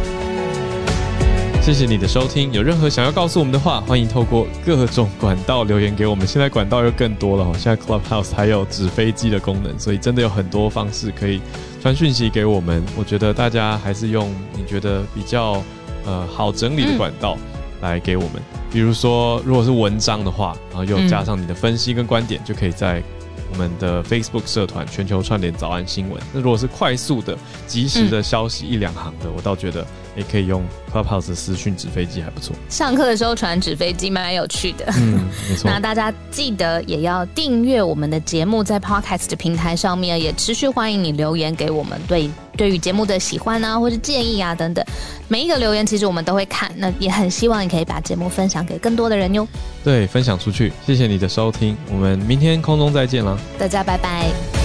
谢谢你的收听，有任何想要告诉我们的话，欢迎透过各种管道留言给我们。现在管道又更多了，现在 Clubhouse 还有纸飞机的功能，所以真的有很多方式可以传讯息给我们。我觉得大家还是用你觉得比较呃好整理的管道来给我们，比如说如果是文章的话，然后又加上你的分析跟观点，就可以在。我们的 Facebook 社团全球串联早安新闻。那如果是快速的、及时的消息，一两行的，我倒觉得也可以用 Clubhouse 私讯纸飞机还不错。上课的时候传纸飞机蛮有趣的。嗯，没错。(laughs) 那大家记得也要订阅我们的节目，在 Podcast 的平台上面也持续欢迎你留言给我们，对对于节目的喜欢啊，或是建议啊等等，每一个留言其实我们都会看。那也很希望你可以把节目分享给更多的人哟。对，分享出去。谢谢你的收听，我们明天空中再见了。大家拜拜。